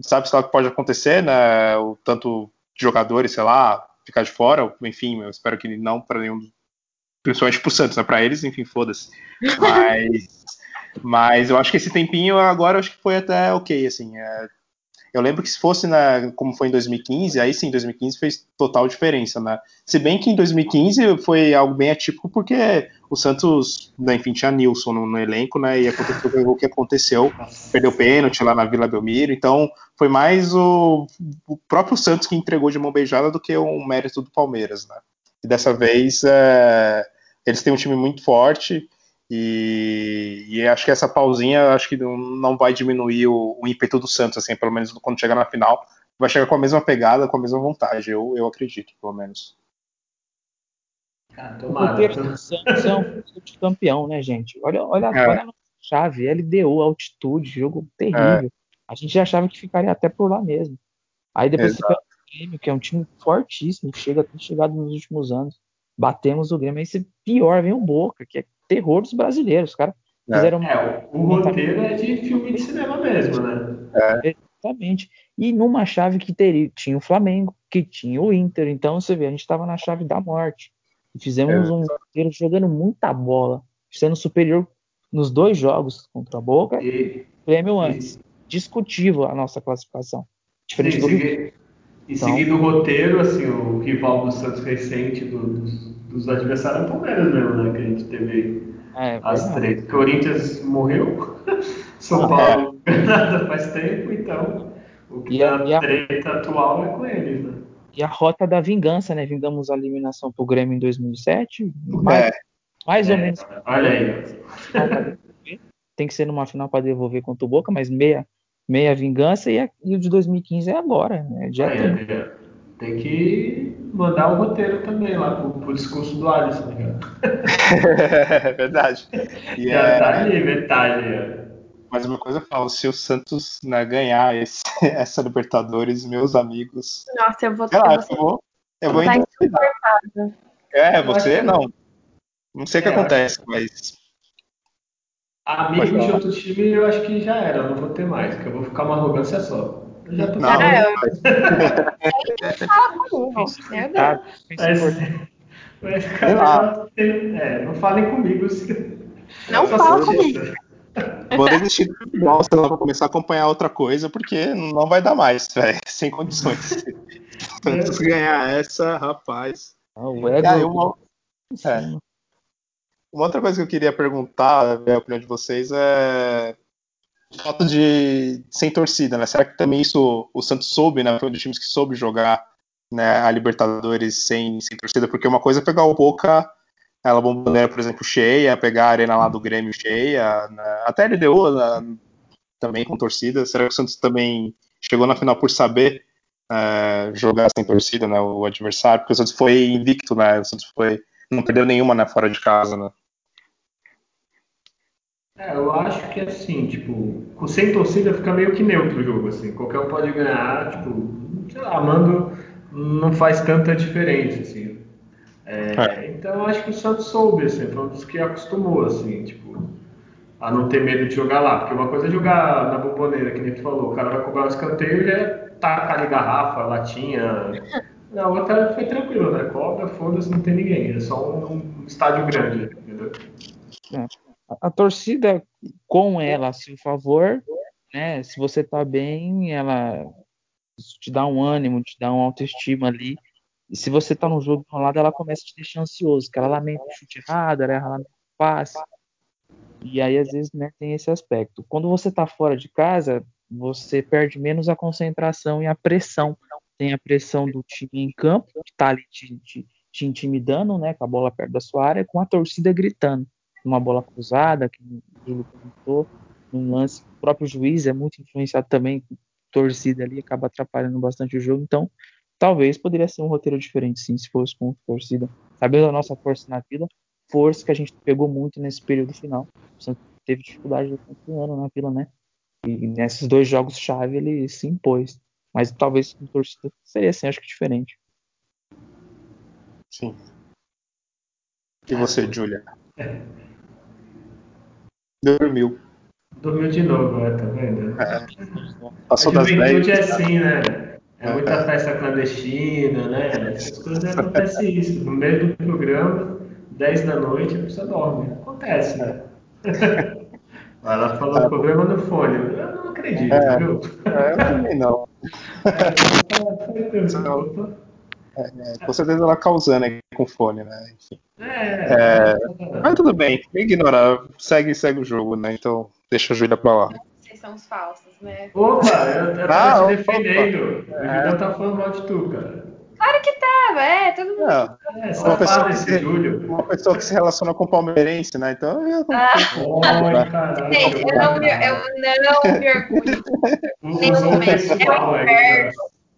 Speaker 3: sabe se lá o que pode acontecer, né? O tanto de jogadores, sei lá, ficar de fora, enfim, eu espero que não para nenhum, principalmente pro Santos, né? Para eles, enfim, foda-se. *laughs* Mas, mas eu acho que esse tempinho agora acho que foi até ok, assim. É, eu lembro que se fosse na, como foi em 2015, aí sim, 2015 fez total diferença, né? Se bem que em 2015 foi algo bem atípico, porque o Santos, né, enfim, tinha Nilson no, no, elenco, né? E aconteceu o que aconteceu, perdeu pênalti lá na Vila Belmiro, então foi mais o, o, próprio Santos que entregou de mão beijada do que o mérito do Palmeiras, né? E dessa vez é, eles têm um time muito forte E, e acho que essa pausinha acho que não, vai diminuir o, o, ímpeto do Santos, assim, pelo menos quando chegar na final. Vai chegar com a mesma pegada, com a mesma vontade, eu, eu acredito, pelo menos.
Speaker 4: Ah, tomara. O Santos é um campeão, né, gente? Olha, olha, é. olha a chave, LDU, altitude, jogo terrível. É. A gente achava que ficaria até por lá mesmo. Aí depois Exato. fica o Grêmio, que é um time fortíssimo, chega tem chegado nos últimos anos. Batemos o Grêmio, aí se pior vem o Boca, que é terror dos brasileiros. Os caras
Speaker 1: é. fizeram. É, o, o roteiro é de filme de cinema mesmo, né? É.
Speaker 4: Exatamente. E numa chave que teria, tinha o Flamengo, que tinha o Inter. Então você vê, a gente estava na chave da morte. E fizemos é. um roteiro jogando muita bola, sendo superior nos dois jogos contra a Boca e Grêmio antes. Discutível a nossa classificação. Diferente do.
Speaker 1: E então, seguindo o roteiro, assim, o rival do Santos recente do, dos, dos adversários é o Palmeiras mesmo, né? Que a gente teve é, as três. Corinthians morreu, *laughs* São ah, Paulo é. faz tempo, então o que e a, tá treta atual é com eles, né?
Speaker 4: E a rota da vingança, né? Vingamos a eliminação pro Grêmio em 2007. Mais, é. mais ou é, menos.
Speaker 1: Olha aí. *laughs*
Speaker 4: Tem que ser numa final para devolver contra o Boca, mas meia meia vingança e, a, e o de 2015 é agora, né? Já é,
Speaker 1: tem. É. tem que mandar o roteiro também lá pro, pro discurso do Alisson, né? *laughs*
Speaker 3: é verdade. *laughs*
Speaker 1: E Já é... tá ali, metade.
Speaker 3: Mas uma coisa eu falo, se o Santos né, ganhar esse, *laughs* essa Libertadores, meus amigos.
Speaker 2: Nossa, eu vou ter. Lá,
Speaker 3: eu vou, eu vou É, você não. Não sei o que é, acontece, mas
Speaker 1: Amigos de outro time, eu acho que já era, eu não vou ter mais, que eu vou ficar uma arrogância só. Já tô
Speaker 3: não,
Speaker 2: é,
Speaker 1: é, não falem comigo.
Speaker 2: Não fala comigo.
Speaker 3: Vou desistir do futebol, senão vou começar a acompanhar outra coisa, porque não vai dar mais, velho. *laughs* Sem condições. Tanto é. ganhar essa, rapaz.
Speaker 4: Ah, o ego. Aí, uma...
Speaker 3: é. Uma outra coisa que eu queria perguntar, ver a opinião de vocês, é falta de sem torcida, né? Será que também isso o Santos soube, né? Foi um dos times que soube jogar né, a Libertadores sem, sem torcida, porque uma coisa é pegar o Boca, ela bomboneira, por exemplo, cheia, pegar a arena lá do Grêmio cheia, né? até ele deu né, também com torcida. Será que o Santos também chegou na final por saber é, jogar sem torcida, né? O adversário, porque o Santos foi invicto, né? O Santos foi não perdeu nenhuma, né? Fora de casa, né?
Speaker 1: É, eu acho que assim, tipo, sem torcida fica meio que neutro o jogo, assim. Qualquer um pode ganhar, tipo, sei lá, Mando não faz tanta diferença, assim. É, é. Então eu acho que o Santos soube, assim, foi um dos que acostumou, assim, tipo, a não ter medo de jogar lá. Porque uma coisa é jogar na bomboneira, que nem tu falou, o cara vai cobrar o escanteio e já taca ali garrafa, latinha. *laughs* Na outra foi tranquilo, né? Cobra, foda-se, não tem ninguém. É só um estádio grande, entendeu? É
Speaker 4: a, torcida com ela a seu favor, né? Se você tá bem, ela te dá um ânimo, te dá uma autoestima ali. E se você tá no jogo enrolado, ela começa a te deixar ansioso, que ela lamenta o chute errado, ela lamenta o passe. E aí, às vezes, né, tem esse aspecto. Quando você tá fora de casa, você perde menos a concentração e a pressão. Tem a pressão do time em campo, que tá ali te, te, te intimidando, né, com a bola perto da sua área, com a torcida gritando uma bola cruzada, que o Júlio comentou, um lance, o próprio juiz é muito influenciado também, torcida ali, acaba atrapalhando bastante o jogo, então talvez poderia ser um roteiro diferente, sim, se fosse com torcida. Sabendo a nossa força na vila, força que a gente pegou muito nesse período final. teve dificuldade do ano na vila, né? E nesses dois jogos-chave ele se impôs. Mas talvez com torcida seria assim, acho que diferente.
Speaker 3: Sim. E você, Julia? *laughs* Dormiu.
Speaker 1: Dormiu de novo, é, tá vendo?
Speaker 3: É. Passou a juventude
Speaker 1: é assim, né? É muita é. festa clandestina, né? Essas coisas acontecem isso. No meio do programa, 10 da noite, a pessoa dorme. Acontece, né? *laughs* Ela falou é. problema no fone. Eu não acredito, é. viu?
Speaker 3: É, eu também não. *laughs* É, é, com certeza ela causando aqui com fone, né? Enfim. É, é, mas tudo bem, ignora, segue, segue o jogo, né? Então deixa a Júlia pra lá.
Speaker 2: Vocês são os falsos, né?
Speaker 1: Opa, eu, eu tava ah, te defendendo. Opa. O Julião tá falando mal de tu, cara.
Speaker 2: Claro que tava. é, todo mundo.
Speaker 3: Não,
Speaker 1: É,
Speaker 3: uma, pessoa que se,
Speaker 1: Júlio.
Speaker 3: uma pessoa que se relaciona com o palmeirense, né? Então eu
Speaker 2: Ah.
Speaker 1: Ai, caralho.
Speaker 2: Gente, eu não, me, eu não me orgulho.
Speaker 1: Usou o pessoal aí. cara.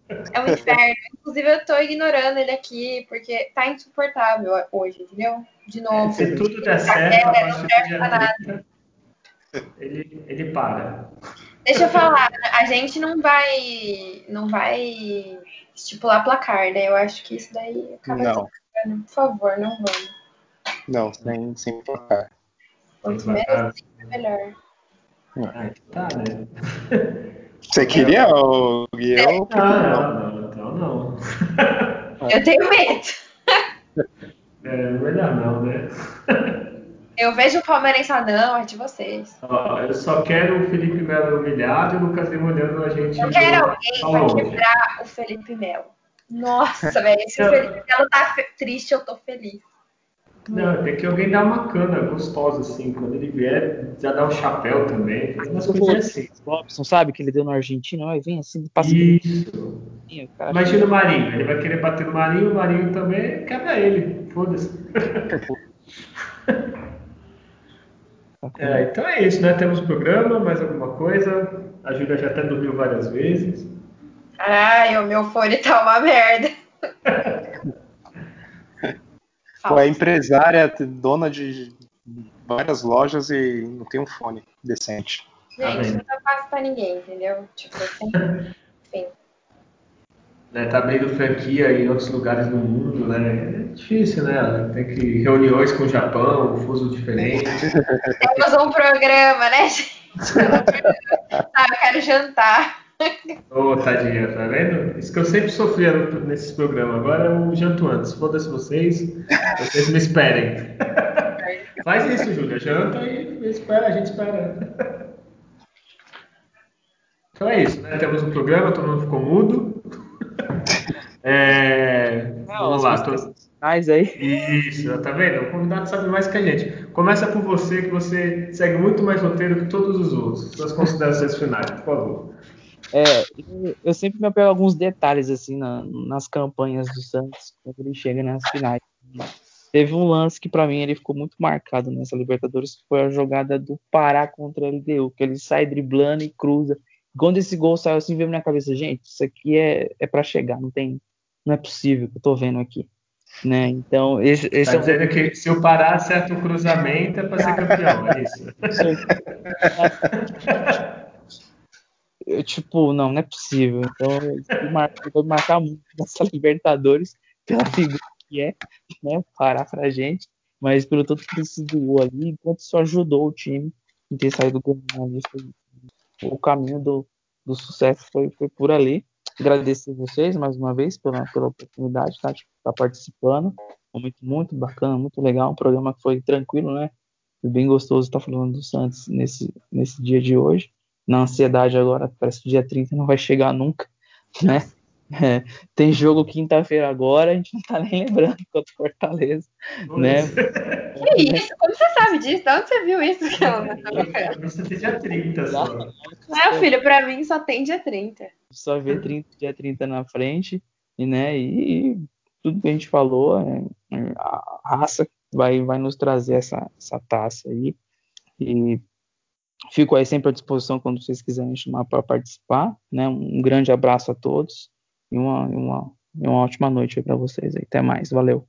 Speaker 2: É um inferno. Inclusive, eu tô ignorando ele aqui, porque tá insuportável hoje, entendeu? De novo.
Speaker 1: Se tudo der certo, a partir do dia 30, ele, ele para.
Speaker 2: Deixa eu falar, a gente não vai. Não vai estipular placar, né? Eu acho que isso daí acaba
Speaker 3: Não.
Speaker 2: atrapalhando. Por favor, não vamos.
Speaker 3: Não, sem, sem placar.
Speaker 2: Quanto menos é melhor.
Speaker 1: Ah, tá, né? *laughs*
Speaker 3: Você queria o Guião?
Speaker 1: Ah, não, não, então não. *laughs*
Speaker 2: Eu tenho medo.
Speaker 1: É, melhor não, né?
Speaker 2: Eu vejo o Palmeirense ah, não, é de vocês.
Speaker 1: Ó, eu só quero o Felipe Melo humilhado e o Lucas Lima olhando a gente.
Speaker 2: Eu quero alguém pra
Speaker 1: longe.
Speaker 2: quebrar o Felipe Melo. Nossa, velho, se o Felipe Melo tá triste, eu tô feliz.
Speaker 1: Não, tem que alguém dar uma cana gostosa, assim. Quando ele vier, já dá um chapéu também. Tem umas coisas assim.
Speaker 4: Robson, sabe, que ele deu no Argentina, aí vem assim, passa
Speaker 1: Isso.
Speaker 4: cara.
Speaker 1: Imagina o Marinho. Ele vai querer bater no Marinho, o Marinho também quebra ele. Foda-se. *laughs* É, então é isso, né? Temos programa, mais alguma coisa. A Júlia já até dormiu várias vezes.
Speaker 2: Ai, o meu fone tá uma merda. *laughs*
Speaker 3: Ou é empresária, dona de várias lojas e não tem um fone decente.
Speaker 1: Tá
Speaker 2: Gente,
Speaker 1: vendo?
Speaker 2: não tá fácil pra ninguém, entendeu? Tipo, assim, enfim.
Speaker 1: Né, tá abrindo franquia em outros lugares do mundo, né? É difícil, né? Tem que reuniões com o Japão, um fuso diferente.
Speaker 2: Temos um programa, né, gente? Ah, *laughs* eu quero jantar.
Speaker 1: Ô, tadinha, tá vendo? Isso que eu sempre sofria nesses programas. Agora eu janto antes. Foda-se vocês. Vocês me esperem. *laughs* Faz isso, Júlia. Janta e espera, a gente espera. Então é isso, né? Temos um programa, todo mundo ficou mudo. É, vamos lá. tô-
Speaker 4: Mais aí.
Speaker 1: Isso, tá vendo? O convidado sabe mais que a gente. Começa por você, que você segue muito mais roteiro que todos os outros. Suas considerações finais, por favor.
Speaker 4: É, eu, sempre me apego a alguns detalhes assim na- nas campanhas do Santos quando ele chega nas finais. Teve um lance que pra mim ele ficou muito marcado nessa Libertadores, que foi a jogada do Pará contra a LDU, que ele sai driblando e cruza. Quando esse gol saiu assim, veio na minha cabeça, gente, isso aqui é, é para chegar, não tem, não é possível que eu tô vendo aqui, né? Então esse, esse
Speaker 1: Tá
Speaker 4: é
Speaker 1: dizendo que se o Pará acerta o cruzamento é para ser campeão, é isso?
Speaker 4: Eu, tipo, não, não é possível. Então, marcou, vai marcar muito *laughs* nessa Libertadores pela figura que é, né? Parar pra gente, mas pelo tanto que precisa do gol ali, enquanto isso ajudou o time em ter saído ganhando ali, foi- o caminho do, do sucesso foi, foi por ali. Agradecer vocês mais uma vez pela, pela oportunidade tá, estar participando. Momento muito bacana, muito legal. Um programa que foi tranquilo, né? Foi bem gostoso estar falando do Santos nesse, nesse dia de hoje na ansiedade agora, parece que dia 30 não vai chegar nunca, né? É, tem jogo quinta-feira agora, a gente não tá nem lembrando contra o Fortaleza, né?
Speaker 2: Que isso? Como você sabe disso? De onde você viu isso?
Speaker 1: Eu vi você dia 30 só.
Speaker 2: Não, filho, pra mim só tem dia 30.
Speaker 4: Só vê 30, dia 30 na frente, e, né? E tudo que a gente falou, é, é, a raça vai, vai nos trazer essa, essa taça aí. E fico aí sempre à disposição quando vocês quiserem chamar para participar, né? Um grande abraço a todos e uma, uma, uma ótima noite para vocês aí. Até mais, valeu.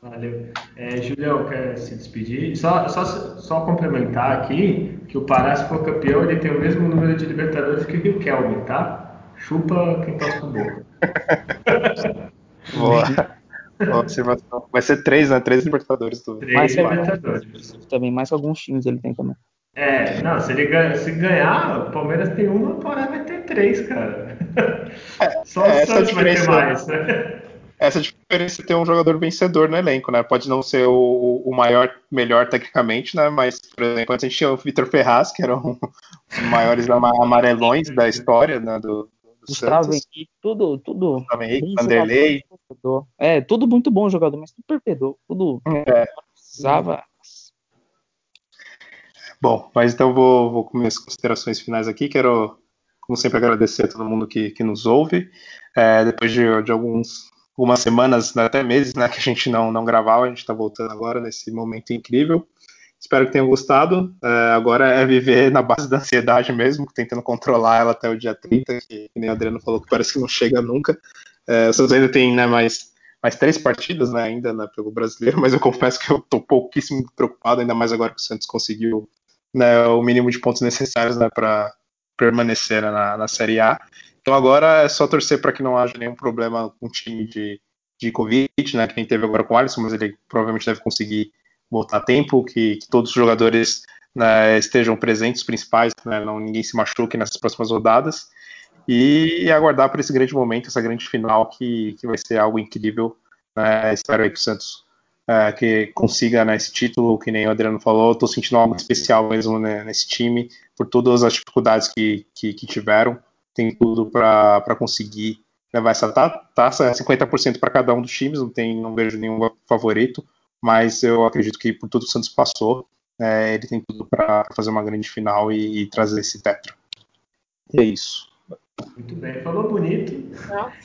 Speaker 1: Valeu. É, Julião, quer se despedir? Só, só, só complementar aqui que o Pará, se for campeão, ele tem o mesmo número de Libertadores que o Riquelme, tá? Chupa quem torce pro Boca. *laughs*
Speaker 3: Boa. Boa observação. Vai ser três, né? Três Libertadores do.
Speaker 1: Três
Speaker 4: Mais
Speaker 1: Libertadores.
Speaker 4: Também mais que alguns times ele tem também.
Speaker 1: É, não, se ele ganha, se ganhar, o Palmeiras tem uma, o Pará vai ter três, cara. *laughs* Só
Speaker 3: é,
Speaker 1: o
Speaker 3: essa
Speaker 1: Santos vai ter
Speaker 3: diferença-
Speaker 1: mais, né?
Speaker 3: Essa diferença de ter um jogador vencedor no elenco, né? Pode não ser o, o maior, melhor tecnicamente, né? Mas, por exemplo, antes a gente tinha o Vitor Ferraz, que era um dos maiores ama- amarelões da história né, do, do
Speaker 4: Gustavo
Speaker 3: Santos.
Speaker 4: Henrique, tudo, tudo.
Speaker 3: Gustavo Henrique, Vanderlei.
Speaker 4: É, tudo muito bom jogador, mas tudo perdedor. Tudo
Speaker 3: É.
Speaker 4: precisava.
Speaker 3: Bom, mas então vou, vou com minhas considerações finais aqui. Quero, como sempre, agradecer a todo mundo que, que nos ouve. É, depois de, de alguns algumas semanas, né, até meses, né, que a gente não, não gravava, a gente está voltando agora nesse momento incrível. Espero que tenham gostado. É, agora é viver na base da ansiedade mesmo, tentando controlar ela até o dia 30, que, que nem o Adriano falou, que parece que não chega nunca. É, o Santos ainda tem né, mais, mais três partidas né, ainda né, pelo brasileiro, mas eu confesso que eu estou pouquíssimo preocupado, ainda mais agora que o Santos conseguiu né, o mínimo de pontos necessários né, para permanecer na, na Série A. Então agora é só torcer para que não haja nenhum problema com o time de, de Covid, né, que nem teve agora com o Alisson, mas ele provavelmente deve conseguir voltar a tempo, que, que todos os jogadores né, estejam presentes, principais, né, não ninguém se machuque nessas próximas rodadas, e aguardar por esse grande momento, essa grande final que, que vai ser algo incrível. Né, espero aí que o Santos é, que consiga né, esse título, que nem o Adriano falou, estou sentindo algo especial mesmo né, nesse time, por todas as dificuldades que, que, que tiveram, tem tudo para conseguir levar essa taça, 50% para cada um dos times, não, tem, não vejo nenhum favorito, mas eu acredito que por tudo que o Santos passou, é, ele tem tudo para fazer uma grande final e, e, trazer esse tetra. E é isso.
Speaker 1: Muito bem, falou bonito.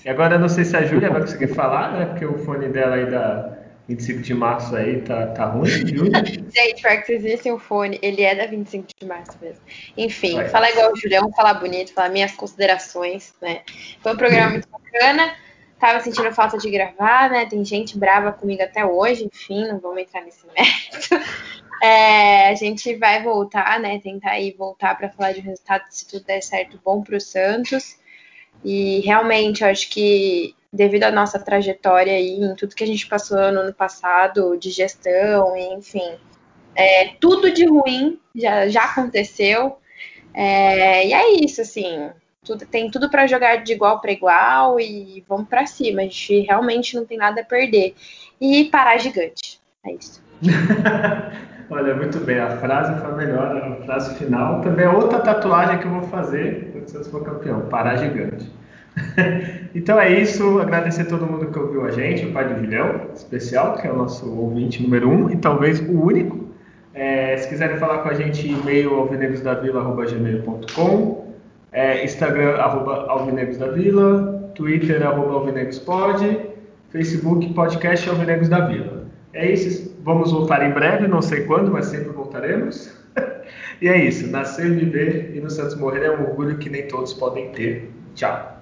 Speaker 1: E agora eu não sei se a Júlia vai conseguir falar, né? Porque o fone dela aí da 25 de março aí tá, tá ruim, Júlia. *laughs*
Speaker 2: Gente, para que vocês vissem o fone, ele é da 25 de março mesmo. Enfim, vai. falar igual o Julião, falar bonito, falar minhas considerações, né? Foi um programa muito bacana. Tava sentindo falta de gravar, né? Tem gente brava comigo até hoje, enfim, não vamos entrar nesse mérito. *laughs* É, a gente vai voltar, né? Tentar aí voltar para falar de resultado, se tudo der certo, bom para o Santos. E realmente, eu acho que devido à nossa trajetória e em tudo que a gente passou no ano passado, de gestão, enfim, é, tudo de ruim já, já aconteceu. É, e é isso, assim, tudo, tem tudo para jogar de igual para igual e vamos para cima. A gente realmente não tem nada a perder. E parar gigante. É isso. *laughs*
Speaker 1: Olha, muito bem. A frase foi melhor, a frase final. Também é outra tatuagem que eu vou fazer quando Santos for campeão. Parar gigante. *laughs* então é isso. Agradecer a todo mundo que ouviu a gente, o pai do Julião, especial, que é o nosso ouvinte número um e talvez o único. É, se quiserem falar com a gente, e-mail alvinegrosdavila.gmail.com é, Instagram, arroba Twitter, arroba Alvinegospod, Facebook, podcast Alvinegos da Vila. É isso, vamos voltar em breve, não sei quando, mas sempre voltaremos. *laughs* e é isso, nascer, viver e no Santos morrer é um orgulho que nem todos podem ter. Tchau.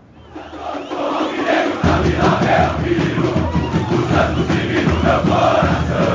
Speaker 1: Caminhar é o menino, o santo divino meu coração.